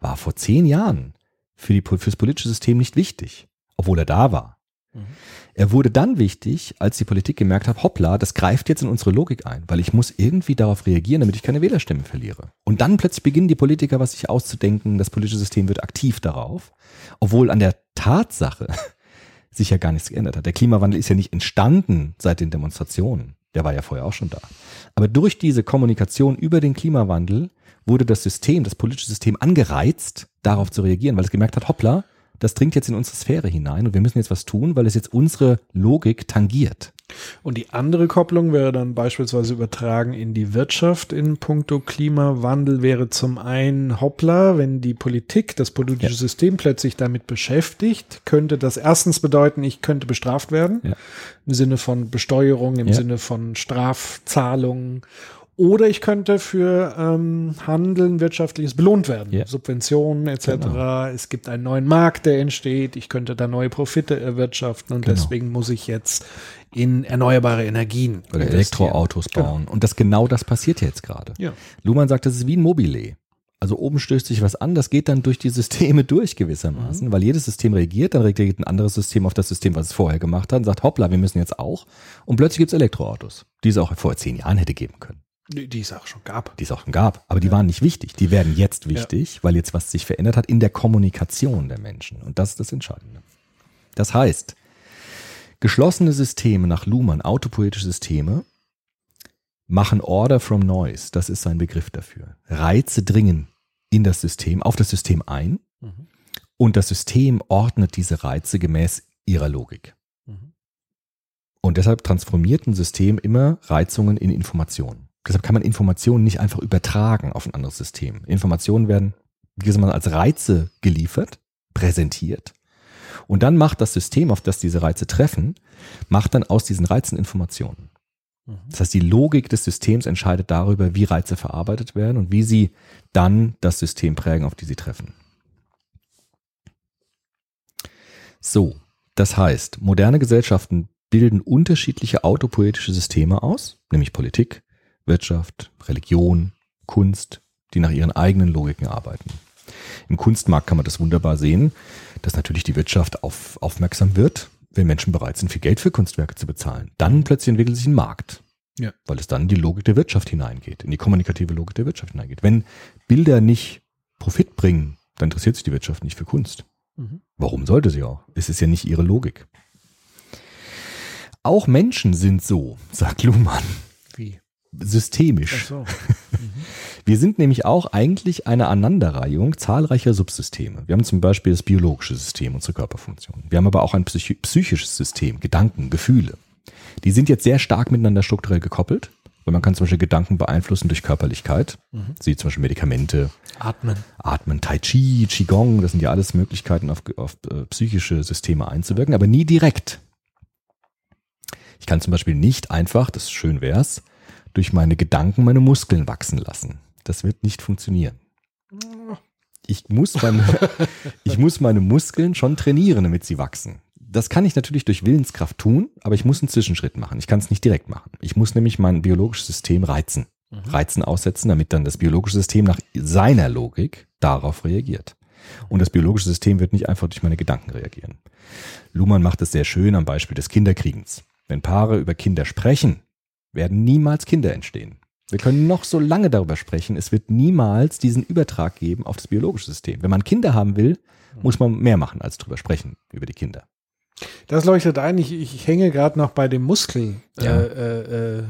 war vor zehn Jahren für die, fürs politische System nicht wichtig, obwohl er da war. Mhm. Er wurde dann wichtig, als die Politik gemerkt hat, hoppla, das greift jetzt in unsere Logik ein, weil ich muss irgendwie darauf reagieren, damit ich keine Wählerstimme verliere. Und dann plötzlich beginnen die Politiker, was sich auszudenken, das politische System wird aktiv darauf, obwohl an der Tatsache <laughs> sich ja gar nichts geändert hat. Der Klimawandel ist ja nicht entstanden seit den Demonstrationen. Der war ja vorher auch schon da. Aber durch diese Kommunikation über den Klimawandel wurde das System, das politische System angereizt, darauf zu reagieren, weil es gemerkt hat, hoppla, das dringt jetzt in unsere Sphäre hinein und wir müssen jetzt was tun, weil es jetzt unsere Logik tangiert. Und die andere Kopplung wäre dann beispielsweise übertragen in die Wirtschaft in puncto Klimawandel wäre zum einen hoppla, wenn die Politik, das politische Ja. System plötzlich damit beschäftigt, könnte das erstens bedeuten, ich könnte bestraft werden. Ja. Im Sinne von Besteuerung, im Ja. Sinne von Strafzahlungen. Oder ich könnte für ähm, Handeln wirtschaftliches belohnt werden. Ja. Subventionen etc. Genau. Es gibt einen neuen Markt, der entsteht. Ich könnte da neue Profite erwirtschaften und Genau. deswegen muss ich jetzt in erneuerbare Energien Oder. Elektroautos bauen. Und das genau das passiert jetzt gerade. Ja. Luhmann sagt, das ist wie ein Mobile. Also oben stößt sich was an, das geht dann durch die Systeme <laughs> durch gewissermaßen, Mhm. weil jedes System reagiert, dann reagiert ein anderes System auf das System, was es vorher gemacht hat und sagt, hoppla, wir müssen jetzt auch. Und plötzlich gibt es Elektroautos, die es auch vor zehn Jahren hätte geben können, Die, es auch schon gab. die es auch schon gab. Aber die waren nicht wichtig. Die werden jetzt wichtig, weil jetzt was sich verändert hat in der Kommunikation der Menschen. Und das ist das Entscheidende. Das heißt, geschlossene Systeme nach Luhmann, autopoetische Systeme, machen Order from Noise. Das ist sein Begriff dafür. Reize dringen in das System, auf das System ein Mhm. und das System ordnet diese Reize gemäß ihrer Logik. Mhm. Und deshalb transformiert ein System immer Reizungen in Informationen. Deshalb kann man Informationen nicht einfach übertragen auf ein anderes System. Informationen werden, wie gesagt, mal als Reize geliefert, präsentiert. Und dann macht das System, auf das diese Reize treffen, macht dann aus diesen Reizen Informationen. Mhm. Das heißt, die Logik des Systems entscheidet darüber, wie Reize verarbeitet werden und wie sie dann das System prägen, auf die sie treffen. So, das heißt, moderne Gesellschaften bilden unterschiedliche autopoetische Systeme aus, nämlich Politik, Wirtschaft, Religion, Kunst, die nach ihren eigenen Logiken arbeiten. Im Kunstmarkt kann man das wunderbar sehen, dass natürlich die Wirtschaft auf, aufmerksam wird, wenn Menschen bereit sind, viel Geld für Kunstwerke zu bezahlen. Dann plötzlich entwickelt sich ein Markt. Ja. Weil es dann in die Logik der Wirtschaft hineingeht, in die kommunikative Logik der Wirtschaft hineingeht. Wenn Bilder nicht Profit bringen, dann interessiert sich die Wirtschaft nicht für Kunst. Mhm. Warum sollte sie auch? Es ist ja nicht ihre Logik. Auch Menschen sind so, <laughs> sagt Luhmann? Systemisch. Ach so. <laughs> Wir sind nämlich auch eigentlich eine Aneinanderreihung zahlreicher Subsysteme. Wir haben zum Beispiel das biologische System, unsere Körperfunktion. Wir haben aber auch ein psychi psychisches System, Gedanken, Gefühle. Die sind jetzt sehr stark miteinander strukturell gekoppelt. Weil man kann zum Beispiel Gedanken beeinflussen durch Körperlichkeit. Mhm. Sie zum Beispiel Medikamente, Atmen. Atmen, Tai Chi, Qigong, das sind ja alles Möglichkeiten, auf, auf äh, psychische Systeme einzuwirken, aber nie direkt. Ich kann zum Beispiel nicht einfach, das schön wär's, durch meine Gedanken meine Muskeln wachsen lassen. Das wird nicht funktionieren. Ich muss, meine, <laughs> ich muss meine Muskeln schon trainieren, damit sie wachsen. Das kann ich natürlich durch Willenskraft tun, aber ich muss einen Zwischenschritt machen. Ich kann es nicht direkt machen. Ich muss nämlich mein biologisches System reizen. Reizen aussetzen, damit dann das biologische System nach seiner Logik darauf reagiert. Und das biologische System wird nicht einfach durch meine Gedanken reagieren. Luhmann macht es sehr schön am Beispiel des Kinderkriegens. Wenn Paare über Kinder sprechen, werden niemals Kinder entstehen. Wir können noch so lange darüber sprechen, es wird niemals diesen Übertrag geben auf das biologische System. Wenn man Kinder haben will, muss man mehr machen als drüber sprechen über die Kinder. Das leuchtet ein. Ich, ich hänge gerade noch bei den Muskeln. Ja. Äh, äh, äh,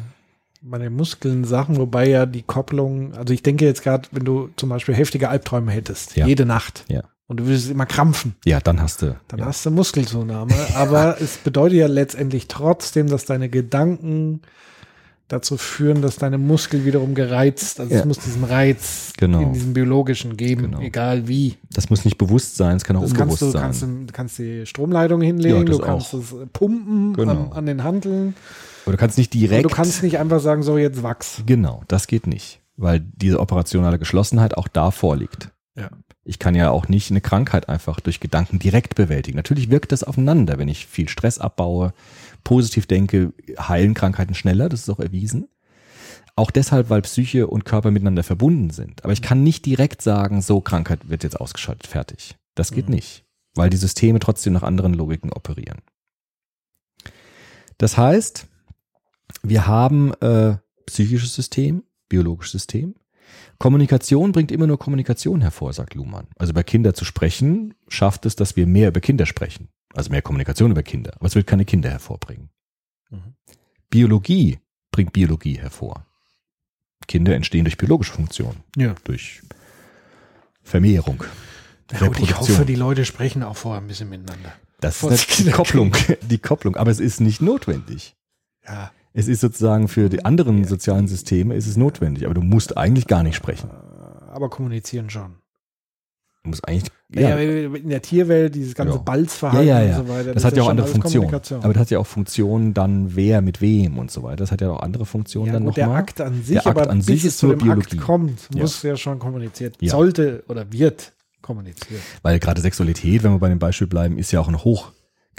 bei den Muskeln Sachen, wobei ja die Kopplung, also ich denke jetzt gerade, wenn du zum Beispiel heftige Albträume hättest, Ja. jede Nacht, Ja. und du würdest immer krampfen, Ja, dann hast du. dann hast du Muskelzunahme. Aber <laughs> es bedeutet ja letztendlich trotzdem, dass deine Gedanken dazu führen, dass deine Muskel wiederum gereizt, also Ja. es muss diesen Reiz Genau. in diesem biologischen geben, Genau. egal wie. Das muss nicht bewusst sein, es kann auch Das unbewusst kannst du, sein. kannst du, kannst die Stromleitung hinlegen, Ja, du kannst auch. es pumpen Genau. an, an den Handeln. Aber du kannst nicht Aber direkt. du kannst nicht einfach sagen, so jetzt wachs. Genau, das geht nicht, weil diese operationale Geschlossenheit auch da vorliegt. Ja. Ich kann ja auch nicht eine Krankheit einfach durch Gedanken direkt bewältigen. Natürlich wirkt das aufeinander, wenn ich viel Stress abbaue, positiv denke, heilen Krankheiten schneller, das ist auch erwiesen. Auch deshalb, weil Psyche und Körper miteinander verbunden sind. Aber ich kann nicht direkt sagen, so Krankheit wird jetzt ausgeschaltet, fertig. Das geht Mhm. nicht, weil die Systeme trotzdem nach anderen Logiken operieren. Das heißt, wir haben äh, psychisches System, biologisches System. Kommunikation bringt immer nur Kommunikation hervor, sagt Luhmann. Also bei Kinder zu sprechen, schafft es, dass wir mehr über Kinder sprechen. Also mehr Kommunikation über Kinder. Aber es wird keine Kinder hervorbringen. Mhm. Biologie bringt Biologie hervor. Kinder entstehen durch biologische Funktionen, Ja. durch Vermehrung. Ja, gut, ich hoffe, die Leute sprechen auch vorher ein bisschen miteinander. Das ist die <laughs> Kopplung, die Kopplung. Aber es ist nicht notwendig. Ja. Es ist sozusagen für die anderen sozialen Systeme ist es notwendig, aber du musst eigentlich gar nicht sprechen. Aber kommunizieren schon. Du musst eigentlich, Ja. ja, in der Tierwelt, dieses ganze Ja. Balzverhalten Ja, ja, und so weiter. das hat ist ja auch andere Funktionen. Aber das hat ja auch Funktionen dann wer mit wem und so weiter. Das hat ja auch andere Funktionen dann gut, der nochmal. Akt an sich, Der Akt aber an bis sich es ist zu nur Biologie. Akt kommt, muss ja schon kommuniziert, sollte oder wird kommuniziert. Weil gerade Sexualität, wenn wir bei dem Beispiel bleiben, ist ja auch ein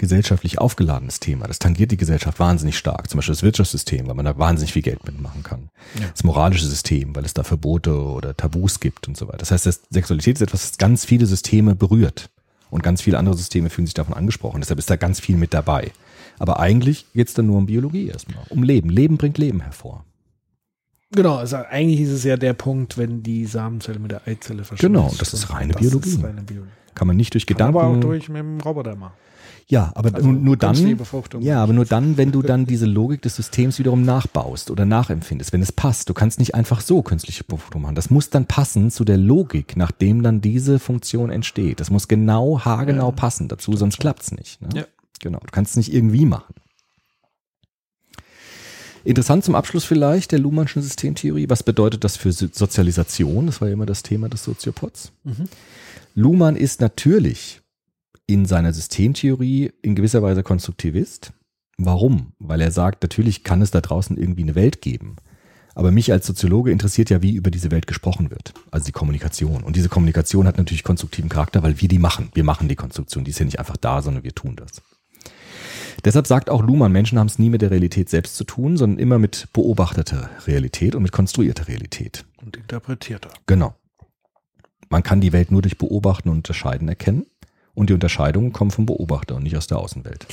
hochgesellschaftlich aufgeladenes Thema. Das tangiert die Gesellschaft wahnsinnig stark. Zum Beispiel das Wirtschaftssystem, weil man da wahnsinnig viel Geld mitmachen kann. Ja. Das moralische System, weil es da Verbote oder Tabus gibt und so weiter. Das heißt, das Sexualität ist etwas, das ganz viele Systeme berührt. Und ganz viele andere Systeme fühlen sich davon angesprochen. Deshalb ist da ganz viel mit dabei. Aber eigentlich geht es dann nur um Biologie erstmal. Um Leben. Leben bringt Leben hervor. Genau, also eigentlich ist es ja der Punkt, wenn die Samenzelle mit der Eizelle verschmilzt. Genau, das ist reine Biologie. Ist reine Biologie. Kann man nicht durch Kann Gedanken. aber auch durch mit dem Roboter machen. Ja, aber Also nur, dann. Ja, aber nur dann, wenn du dann diese Logik des Systems wiederum nachbaust oder nachempfindest, wenn es passt. Du kannst nicht einfach so künstliche Befruchtung machen. Das muss dann passen zu der Logik, nachdem dann diese Funktion entsteht. Das muss genau, haargenau Ja. passen dazu, sonst klappt's nicht. Ne? Ja. Genau. Du kannst es nicht irgendwie machen. Interessant zum Abschluss vielleicht der Luhmannschen Systemtheorie. Was bedeutet das für So- Sozialisation? Das war ja immer das Thema des Soziopods. Mhm. Luhmann ist natürlich in seiner Systemtheorie in gewisser Weise Konstruktivist. Warum? Weil er sagt, natürlich kann es da draußen irgendwie eine Welt geben. Aber mich als Soziologe interessiert ja, wie über diese Welt gesprochen wird. Also die Kommunikation. Und diese Kommunikation hat natürlich konstruktiven Charakter, weil wir die machen. Wir machen die Konstruktion. Die ist ja nicht einfach da, sondern wir tun das. Deshalb sagt auch Luhmann, Menschen haben es nie mit der Realität selbst zu tun, sondern immer mit beobachteter Realität und mit konstruierter Realität. Und interpretiert er. Genau. Man kann die Welt nur durch Beobachten und Unterscheiden erkennen. Und die Unterscheidungen kommen vom Beobachter und nicht aus der Außenwelt.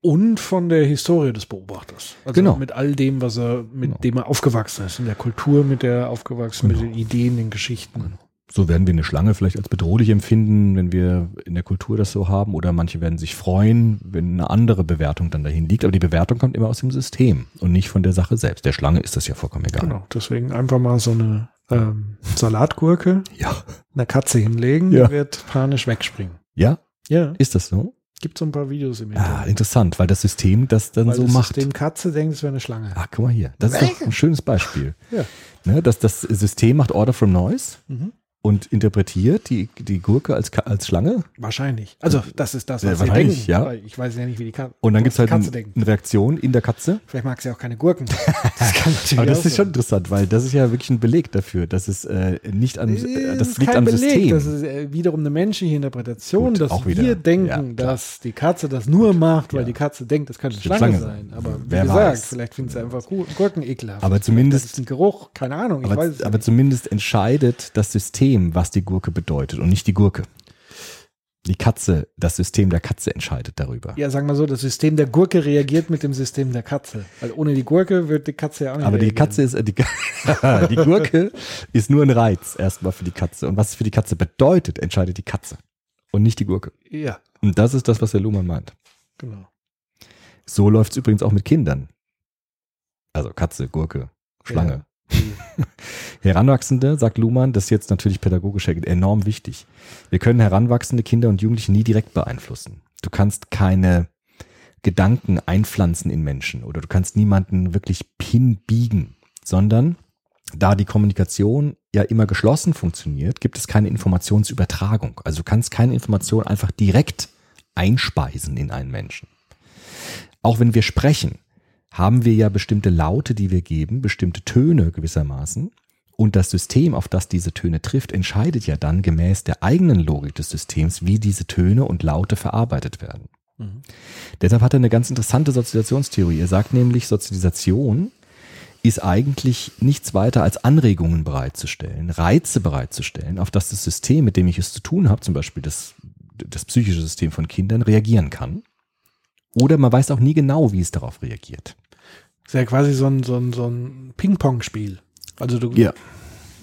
Und von der Historie des Beobachters. Also Genau. mit all dem, was er, mit Genau. dem er aufgewachsen ist. In der Kultur, mit der er aufgewachsen, Genau. mit den Ideen, den Geschichten. So werden wir eine Schlange vielleicht als bedrohlich empfinden, wenn wir in der Kultur das so haben. Oder manche werden sich freuen, wenn eine andere Bewertung dann dahin liegt. Aber die Bewertung kommt immer aus dem System und nicht von der Sache selbst. Der Schlange ist das ja vollkommen egal. Genau. Deswegen einfach mal so eine ähm, Salatgurke Ja. einer Katze hinlegen, Ja. die wird panisch wegspringen. Ja? Ja, Ist das so? gibt so ein paar Videos im Ah, Internet. interessant, weil das System das dann Weil so das macht. System Katze denkt, es wäre eine Schlange. Ah, guck mal hier. Das ist doch ein schönes Beispiel. Ja. Ne, das, das System macht Order from Noise. Mhm. Und interpretiert die, die Gurke als, als Schlange. Wahrscheinlich. Also, das ist das, Ja, was sie wahrscheinlich, denken. ja. Ich weiß ja nicht, wie die Katze Und dann gibt's halt Katze ein, eine Reaktion in der Katze. Vielleicht mag sie auch keine Gurken. <laughs> Das Aber das ist schon interessant, weil das ist ja wirklich ein Beleg dafür, dass es äh, nicht an, äh, das liegt am Beleg. System. Das ist äh, wiederum eine menschliche Interpretation, Gut, dass wir denken, Ja, dass die Katze das nur macht, weil Ja. die Katze denkt, das könnte eine Schlange, sein. Aber wie Wer gesagt, weiß. vielleicht findet sie einfach Gu- Gurken ekelhaft. Aber zumindest- Das ist ein Geruch, keine Ahnung. Aber, es aber zumindest entscheidet das System, was die Gurke bedeutet und nicht die Gurke. Die Katze, das System der Katze entscheidet darüber. Ja, sagen wir so, das System der Gurke reagiert mit dem System der Katze. Weil ohne die Gurke wird die Katze ja auch nicht Aber die reagieren. Katze ist, äh, die, <laughs> die Gurke ist nur ein Reiz erstmal für die Katze. Und was es für die Katze bedeutet, entscheidet die Katze und nicht die Gurke. Ja, Und das ist das, was der Luhmann meint. genau. So läuft es übrigens auch mit Kindern. Also Katze, Gurke, Schlange. <laughs> Heranwachsende, sagt Luhmann, das ist jetzt natürlich pädagogisch enorm wichtig. Wir können heranwachsende Kinder und Jugendliche nie direkt beeinflussen. Du kannst keine Gedanken einpflanzen in Menschen oder du kannst niemanden wirklich hinbiegen, sondern da die Kommunikation ja immer geschlossen funktioniert, gibt es keine Informationsübertragung. Also du kannst keine Information einfach direkt einspeisen in einen Menschen. Auch wenn wir sprechen, haben wir ja bestimmte Laute, die wir geben, bestimmte Töne gewissermaßen. Und das System, auf das diese Töne trifft, entscheidet ja dann gemäß der eigenen Logik des Systems, wie diese Töne und Laute verarbeitet werden. Mhm. Deshalb hat er eine ganz interessante Sozialisationstheorie. Er sagt nämlich, Sozialisation ist eigentlich nichts weiter als Anregungen bereitzustellen, Reize bereitzustellen, auf das das System, mit dem ich es zu tun habe, zum Beispiel das, das psychische System von Kindern, reagieren kann. Oder man weiß auch nie genau, wie es darauf reagiert. Ist ja quasi so ein, so ein, so ein Ping-Pong-Spiel. Also du, Ja.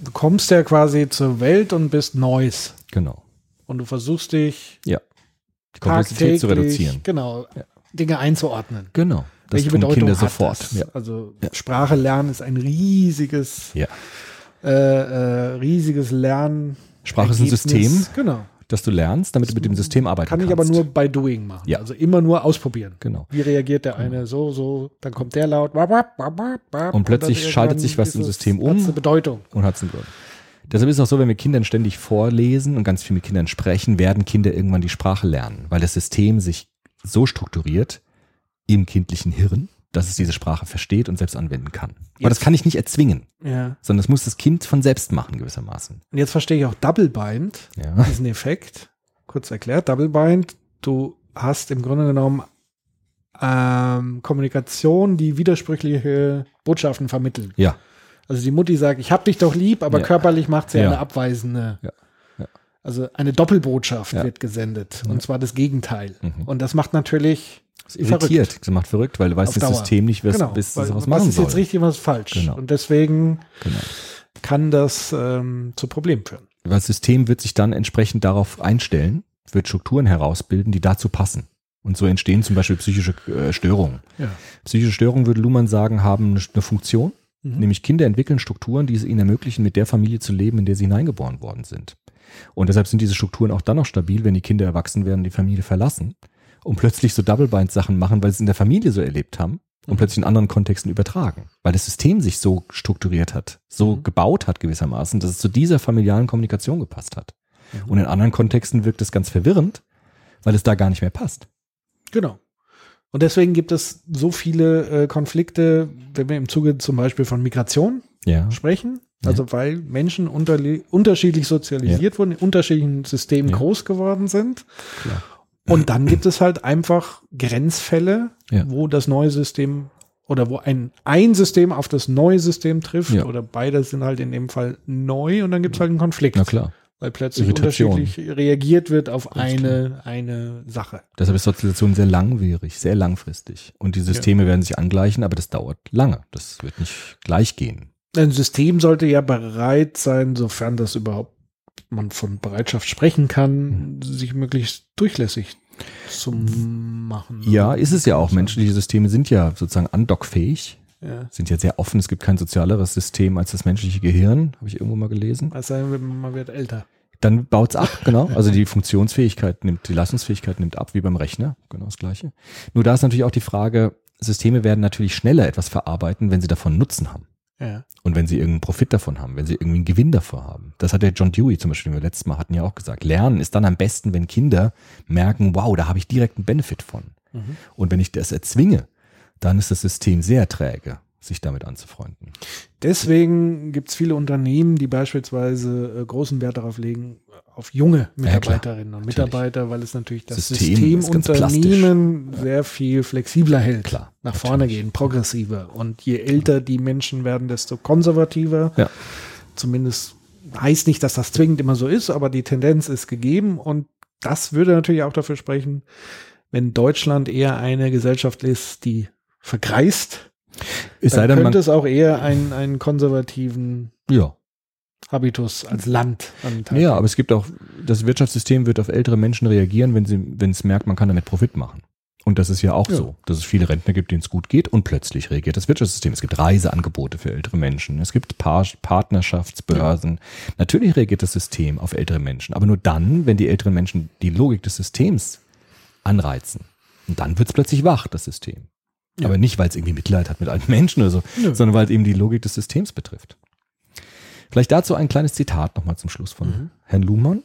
du kommst ja quasi zur Welt und bist Neues. Genau. Und du versuchst dich Ja. Die Komplexität zu reduzieren. Genau, Ja. Dinge einzuordnen. Genau. Das Welche tun Bedeutung Kinder sofort. Ja. Also. Sprache lernen ist ein riesiges, ja. äh, äh, riesiges Lernen. Sprache ist ein. System, Genau. Das du lernst, damit du mit dem System arbeiten Kann ich kannst. aber nur by doing machen. Ja. Also immer nur ausprobieren. Genau. Wie reagiert der eine so, so, dann kommt der laut. Und plötzlich dann schaltet sich was im System um. hat's eine Bedeutung. und hat es einen Grund. Deshalb ist es auch so, wenn wir Kindern ständig vorlesen und ganz viel mit Kindern sprechen, werden Kinder irgendwann die Sprache lernen, weil das System sich so strukturiert im kindlichen Hirn, dass es diese Sprache versteht und selbst anwenden kann. Aber das kann ich nicht erzwingen, Ja. sondern das muss das Kind von selbst machen gewissermaßen. Und jetzt verstehe ich auch Double Bind, Ja. diesen Effekt. Kurz erklärt, Double Bind, du hast im Grunde genommen ähm, Kommunikation, die widersprüchliche Botschaften vermitteln. Ja. Also die Mutti sagt, ich hab dich doch lieb, aber Ja. körperlich macht sie Ja. eine abweisende. Ja. Also eine Doppelbotschaft wird gesendet. Und zwar das Gegenteil. Mhm. Und das macht natürlich Das irritiert, das macht verrückt, weil du weißt das Dauer. System nicht, was, genau, bis weil, es was was machen ist jetzt soll. richtig, was ist falsch. Genau. Und deswegen Genau. kann das ähm, zu Problemen führen. Das System wird sich dann entsprechend darauf einstellen, wird Strukturen herausbilden, die dazu passen. Und so entstehen zum Beispiel psychische äh, Störungen. Ja. Psychische Störungen, würde Luhmann sagen, haben eine, eine Funktion. Mhm. Nämlich Kinder entwickeln Strukturen, die es ihnen ermöglichen, mit der Familie zu leben, in der sie hineingeboren worden sind. Und deshalb sind diese Strukturen auch dann noch stabil, wenn die Kinder erwachsen werden, die Familie verlassen und plötzlich so Double-Bind-Sachen machen, weil sie es in der Familie so erlebt haben und Mhm. plötzlich in anderen Kontexten übertragen. Weil das System sich so strukturiert hat, so Mhm. gebaut hat gewissermaßen, dass es zu dieser familialen Kommunikation gepasst hat. Mhm. Und in anderen Kontexten wirkt es ganz verwirrend, weil es da gar nicht mehr passt. Genau. Und deswegen gibt es so viele äh, Konflikte, wenn wir im Zuge zum Beispiel von Migration Ja. sprechen. Also weil Menschen unterschiedlich sozialisiert wurden, in unterschiedlichen Systemen Ja. groß geworden sind. Klar. Und dann gibt es halt einfach Grenzfälle, Ja. wo das neue System oder wo ein, ein System auf das neue System trifft Ja. oder beide sind halt in dem Fall neu und dann gibt es halt einen Konflikt. Na klar. Weil plötzlich Irritation. unterschiedlich reagiert wird auf Ganz eine, eine Sache. Deshalb ist Sozialisation sehr langwierig, sehr langfristig. Und die Systeme werden sich angleichen, aber das dauert lange. Das wird nicht gleich gehen. Ein System sollte ja bereit sein, sofern das überhaupt man von Bereitschaft sprechen kann, Mhm. sich möglichst durchlässig zu machen. Ja, ist es ja auch. Menschliche Systeme sind ja sozusagen andockfähig, Ja. sind ja sehr offen. Es gibt kein sozialeres System als das menschliche Gehirn, habe ich irgendwo mal gelesen. Wenn man wird älter. Dann baut's ab, genau. Also die Funktionsfähigkeit nimmt, die Leistungsfähigkeit nimmt ab, wie beim Rechner. Genau das Gleiche. Nur da ist natürlich auch die Frage, Systeme werden natürlich schneller etwas verarbeiten, wenn sie davon Nutzen haben. Ja. Und wenn sie irgendeinen Profit davon haben, wenn sie irgendwie einen Gewinn davor haben. Das hat der John Dewey zum Beispiel, den wir letztes Mal hatten, ja auch gesagt. Lernen ist dann am besten, wenn Kinder merken, wow, da habe ich direkt einen Benefit von. Mhm. Und wenn ich das erzwinge, dann ist das System sehr träge, sich damit anzufreunden. Deswegen gibt es viele Unternehmen, die beispielsweise äh, großen Wert darauf legen, auf junge Mitarbeiterinnen und Natürlich. Mitarbeiter, weil es natürlich das System System, Unternehmen sehr viel flexibler hält. Klar, Nach vorne gehen, progressiver. Und je älter die Menschen werden, desto konservativer. Ja. Zumindest heißt nicht, dass das zwingend immer so ist, aber die Tendenz ist gegeben. Und das würde natürlich auch dafür sprechen, wenn Deutschland eher eine Gesellschaft ist, die vergreist, Es sei dann denn, könnte es auch eher einen, einen konservativen ja. Habitus als Land an Tag Ja, aber es gibt auch, das Wirtschaftssystem wird auf ältere Menschen reagieren, wenn sie, wenn es merkt, man kann damit Profit machen. Und das ist ja auch Ja. so, dass es viele Rentner gibt, denen es gut geht und plötzlich reagiert das Wirtschaftssystem. Es gibt Reiseangebote für ältere Menschen, es gibt Paar Partnerschaftsbörsen. Natürlich reagiert das System auf ältere Menschen, aber nur dann, wenn die älteren Menschen die Logik des Systems anreizen. Und dann wird es plötzlich wach, das System. Ja. Aber nicht, weil es irgendwie Mitleid hat mit alten Menschen oder so, Nö. sondern weil es eben die Logik des Systems betrifft. Vielleicht dazu ein kleines Zitat nochmal zum Schluss von Mhm. Herrn Luhmann.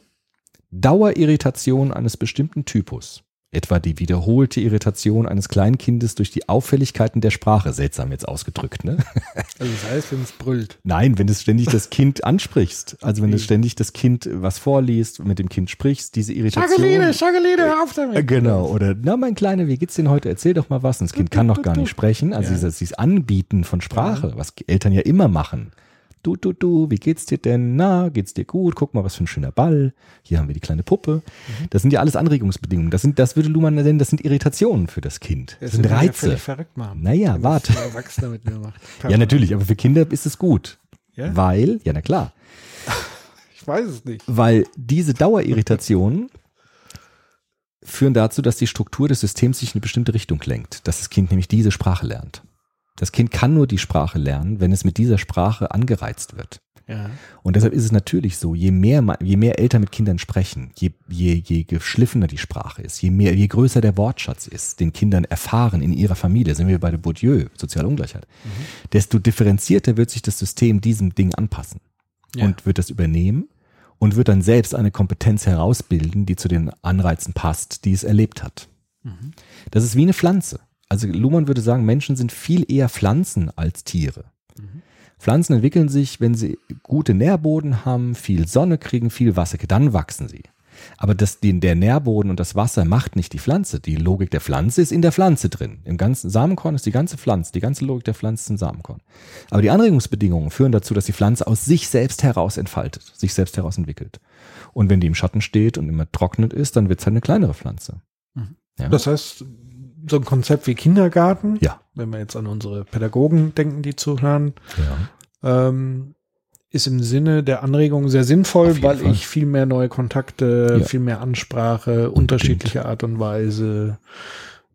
Dauerirritation eines bestimmten Typus, etwa die wiederholte Irritation eines Kleinkindes durch die Auffälligkeiten der Sprache, seltsam jetzt ausgedrückt, ne? <laughs> Also das heißt, wenn es brüllt. Nein, wenn du ständig das Kind ansprichst, also wenn du ständig das Kind was vorliest, mit dem Kind sprichst, diese Irritation. Schageline, Schageline, hör auf Äh, damit. Genau, oder na mein Kleiner, wie geht's denn heute? Erzähl doch mal was. Und das Kind kann noch gar nicht sprechen. Also Ja. dieses, dieses Anbieten von Sprache, was Eltern ja immer machen. Du, du, du, wie geht's dir denn? Na, geht's dir gut? Guck mal, was für ein schöner Ball. Hier haben wir die kleine Puppe. Mhm. Das sind ja alles Anregungsbedingungen. Das sind, das würde Luhmann nennen, das sind Irritationen für das Kind. Das sind wird ja Reize. völlig verrückt machen. Naja, warte. das Erwachsener mit mir macht. Ja, natürlich, aber für Kinder ist es gut. Ja? Weil, ja, na klar, <laughs> Ich weiß es nicht. weil diese Dauerirritationen führen dazu, dass die Struktur des Systems sich in eine bestimmte Richtung lenkt, dass das Kind nämlich diese Sprache lernt. Das Kind kann nur die Sprache lernen, wenn es mit dieser Sprache angereizt wird. Ja. Und deshalb ist es natürlich so, je mehr, je mehr Eltern mit Kindern sprechen, je, je, je geschliffener die Sprache ist, je mehr, je größer der Wortschatz ist, den Kindern erfahren in ihrer Familie, sind wir bei der Bourdieu, soziale Ungleichheit, desto differenzierter wird sich das System diesem Ding anpassen Ja. und wird das übernehmen und wird dann selbst eine Kompetenz herausbilden, die zu den Anreizen passt, die es erlebt hat. Mhm. Das ist wie eine Pflanze. Also Luhmann würde sagen, Menschen sind viel eher Pflanzen als Tiere. Mhm. Pflanzen entwickeln sich, wenn sie gute Nährboden haben, viel Sonne kriegen, viel Wasser, dann wachsen sie. Aber das, den, der Nährboden und das Wasser macht nicht die Pflanze. Die Logik der Pflanze ist in der Pflanze drin. Im ganzen Samenkorn ist die ganze Pflanze, die ganze Logik der Pflanze ist im Samenkorn. Aber die Anregungsbedingungen führen dazu, dass die Pflanze aus sich selbst heraus entfaltet, sich selbst heraus entwickelt. Und wenn die im Schatten steht und immer trocknet ist, dann wird es halt eine kleinere Pflanze. Mhm. Ja. Das heißt, so ein Konzept wie Kindergarten, ja. wenn wir jetzt an unsere Pädagogen denken, die zuhören, ja. ähm, ist im Sinne der Anregung sehr sinnvoll, weil Fall. ich viel mehr neue Kontakte, Ja. viel mehr Ansprache, unterschiedliche Art und Weise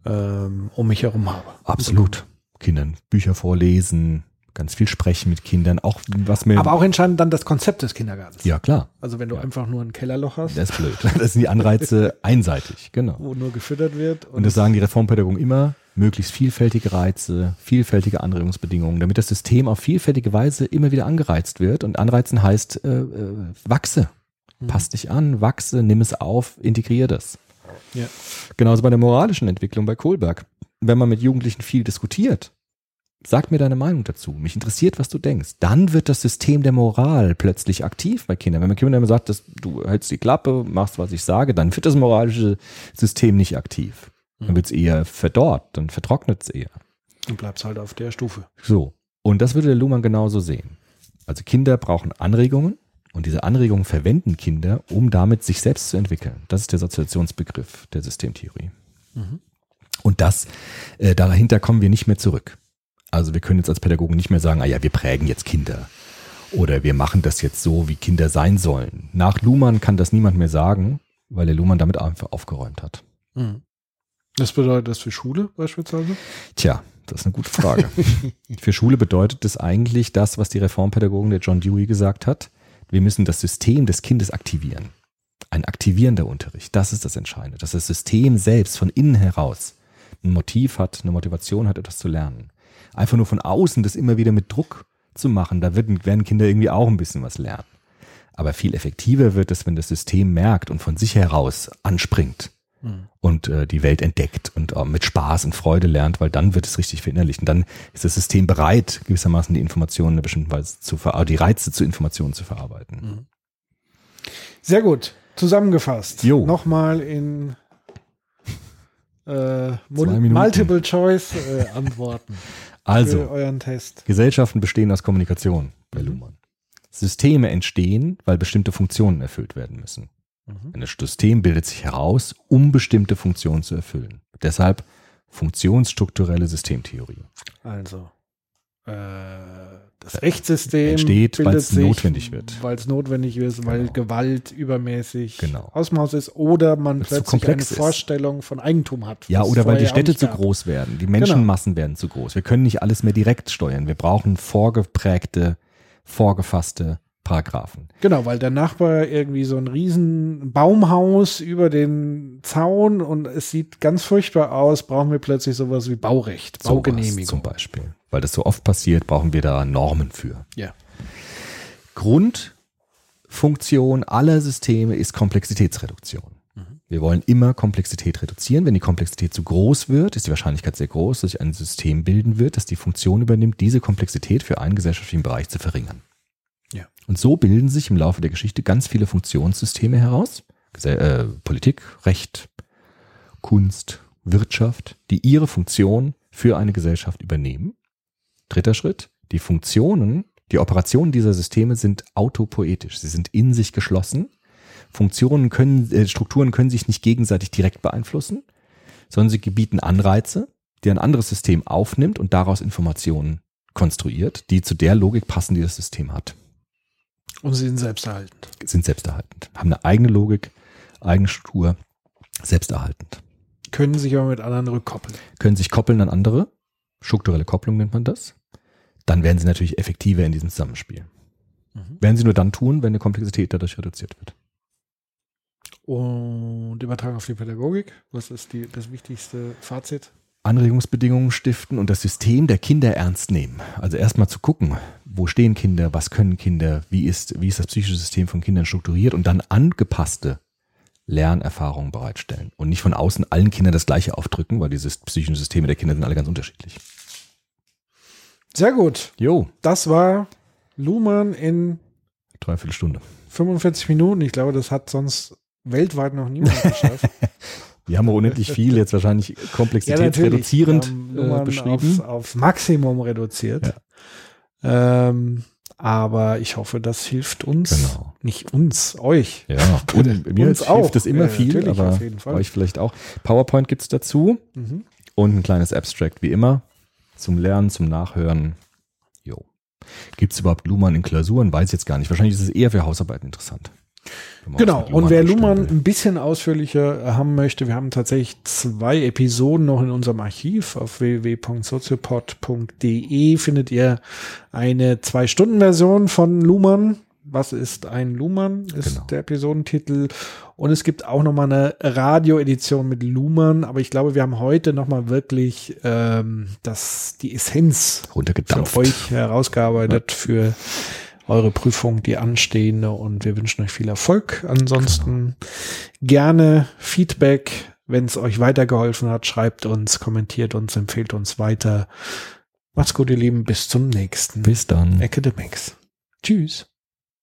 ähm, um mich herum habe. Absolut. Kindern Bücher vorlesen, ganz viel sprechen mit Kindern, auch was mir. Aber auch entscheidend dann das Konzept des Kindergartens. ja, klar. Also wenn du Ja. einfach nur ein Kellerloch hast, Das ist blöd. <laughs> Das sind die Anreize <laughs> einseitig, genau. wo nur gefüttert wird. Und das sagen die Reformpädagogen immer, möglichst vielfältige Reize, vielfältige Anregungsbedingungen, damit das System auf vielfältige Weise immer wieder angereizt wird. Und anreizen heißt, äh, äh, wachse, Mhm. pass dich an, wachse, nimm es auf, integrier das. Ja. Genauso bei der moralischen Entwicklung bei Kohlberg. Wenn man mit Jugendlichen viel diskutiert, sag mir deine Meinung dazu. Mich interessiert, was du denkst. Dann wird das System der Moral plötzlich aktiv bei Kindern. Wenn man Kindern immer sagt, dass du hältst die Klappe, machst, was ich sage, dann wird das moralische System nicht aktiv. Dann wird es eher verdorrt, dann vertrocknet es eher. Und bleibst halt auf der Stufe. So. Und das würde der Luhmann genauso sehen. Also Kinder brauchen Anregungen und diese Anregungen verwenden Kinder, um damit sich selbst zu entwickeln. Das ist der Sozialisationsbegriff der Systemtheorie. Mhm. Und das, äh, dahinter kommen wir nicht mehr zurück. Also wir können jetzt als Pädagogen nicht mehr sagen, ah ja, wir prägen jetzt Kinder. Oder wir machen das jetzt so, wie Kinder sein sollen. Nach Luhmann kann das niemand mehr sagen, weil der Luhmann damit einfach aufgeräumt hat. Mhm. Was bedeutet das für Schule beispielsweise? Tja, das ist eine gute Frage. <laughs> Für Schule bedeutet es eigentlich das, was die Reformpädagogen der John Dewey gesagt hat. Wir müssen das System des Kindes aktivieren. Ein aktivierender Unterricht, das ist das Entscheidende. Dass das System selbst von innen heraus ein Motiv hat, eine Motivation hat, etwas zu lernen. Einfach nur von außen das immer wieder mit Druck zu machen. Da wird, werden Kinder irgendwie auch ein bisschen was lernen. Aber viel effektiver wird es, wenn das System merkt und von sich heraus anspringt Mhm. und äh, die Welt entdeckt und äh, mit Spaß und Freude lernt, weil dann wird es richtig verinnerlicht. Und dann ist das System bereit, gewissermaßen die Informationen in einer bestimmten Weise zu ver die Reize zu Informationen zu verarbeiten. Sehr gut. Zusammengefasst. Jo. Nochmal in äh. Multiple Choice äh, Antworten <laughs> Also, euren Test. Gesellschaften bestehen aus Kommunikation bei Mhm. Luhmann. Systeme entstehen, weil bestimmte Funktionen erfüllt werden müssen. Mhm. Ein System bildet sich heraus, um bestimmte Funktionen zu erfüllen. Deshalb funktionsstrukturelle Systemtheorie. Also, das Rechtssystem Entsteht, weil's sich, notwendig wird. Weil es notwendig ist, weil Genau. Gewalt übermäßig Genau. Ausmaß ist oder man Weil's plötzlich eine ist. Vorstellung von Eigentum hat. Ja, oder weil die Städte zu groß werden. Die Menschenmassen werden zu groß. Wir können nicht alles mehr direkt steuern. Wir brauchen vorgeprägte, vorgefasste Paragraphen. Genau, weil der Nachbar irgendwie so ein riesen Baumhaus über den Zaun und es sieht ganz furchtbar aus, brauchen wir plötzlich sowas wie Baurecht, Baugenehmigung. zum Beispiel. Weil das so oft passiert, brauchen wir da Normen für. Ja. Grundfunktion aller Systeme ist Komplexitätsreduktion. Mhm. Wir wollen immer Komplexität reduzieren. Wenn die Komplexität zu groß wird, ist die Wahrscheinlichkeit sehr groß, dass sich ein System bilden wird, das die Funktion übernimmt, diese Komplexität für einen gesellschaftlichen Bereich zu verringern. Ja. Und so bilden sich im Laufe der Geschichte ganz viele Funktionssysteme heraus. Äh, Politik, Recht, Kunst, Wirtschaft, die ihre Funktion für eine Gesellschaft übernehmen. Dritter Schritt, die Funktionen, die Operationen dieser Systeme sind autopoetisch. Sie sind in sich geschlossen. Funktionen können, äh, Strukturen können sich nicht gegenseitig direkt beeinflussen, sondern sie gebieten Anreize, die ein anderes System aufnimmt und daraus Informationen konstruiert, die zu der Logik passen, die das System hat. Und sie sind selbsterhaltend. Sind selbsterhaltend, haben eine eigene Logik, eigene Struktur, selbsterhaltend. Können sich aber mit anderen rückkoppeln. Können sich koppeln an andere, strukturelle Kopplung nennt man das. Dann werden sie natürlich effektiver in diesem Zusammenspiel. Mhm. Werden sie nur dann tun, wenn eine Komplexität dadurch reduziert wird. Und übertragen auf die Pädagogik. Was ist die, das wichtigste Fazit? Anregungsbedingungen stiften und das System der Kinder ernst nehmen. Also erstmal zu gucken, wo stehen Kinder, was können Kinder, wie ist, wie ist das psychische System von Kindern strukturiert und dann angepasste Lernerfahrungen bereitstellen und nicht von außen allen Kindern das gleiche aufdrücken, weil diese psychischen Systeme der Kinder sind alle ganz unterschiedlich. Sehr gut. Jo, Das war Luhmann in dreiviertel Stunde. 45 Minuten. Ich glaube, das hat sonst weltweit noch niemand <laughs> geschafft. Wir haben unendlich viel jetzt wahrscheinlich komplexitätsreduzierend haben äh, beschrieben. Aufs, aufs Maximum reduziert. Ähm, aber ich hoffe, das hilft uns. Genau. Nicht uns, euch. Ja, und mir Uns hilft auch. es immer Ja, viel, aber auf jeden Fall. euch vielleicht auch. PowerPoint gibt's dazu Mhm. und ein kleines Abstract wie immer zum Lernen, zum Nachhören. Jo. Gibt's überhaupt Luhmann in Klausuren? Weiß ich jetzt gar nicht. Wahrscheinlich ist es eher für Hausarbeiten interessant. Genau, und wer Luhmann ein bisschen ausführlicher haben möchte, wir haben tatsächlich zwei Episoden noch in unserem Archiv. Auf www.soziopod.de findet ihr eine Zwei-Stunden-Version von Luhmann. Was ist ein Luhmann? Ist Genau. der Episodentitel. Und es gibt auch noch mal eine Radio-Edition mit Luhmann. Aber ich glaube, wir haben heute noch mal wirklich ähm, das, die Essenz für euch herausgearbeitet für eure Prüfung, die anstehende und wir wünschen euch viel Erfolg. Ansonsten gerne Feedback, wenn es euch weitergeholfen hat, schreibt uns, kommentiert uns, empfehlt uns weiter. Macht's gut, ihr Lieben, bis zum nächsten Bis dann. Academics. Tschüss.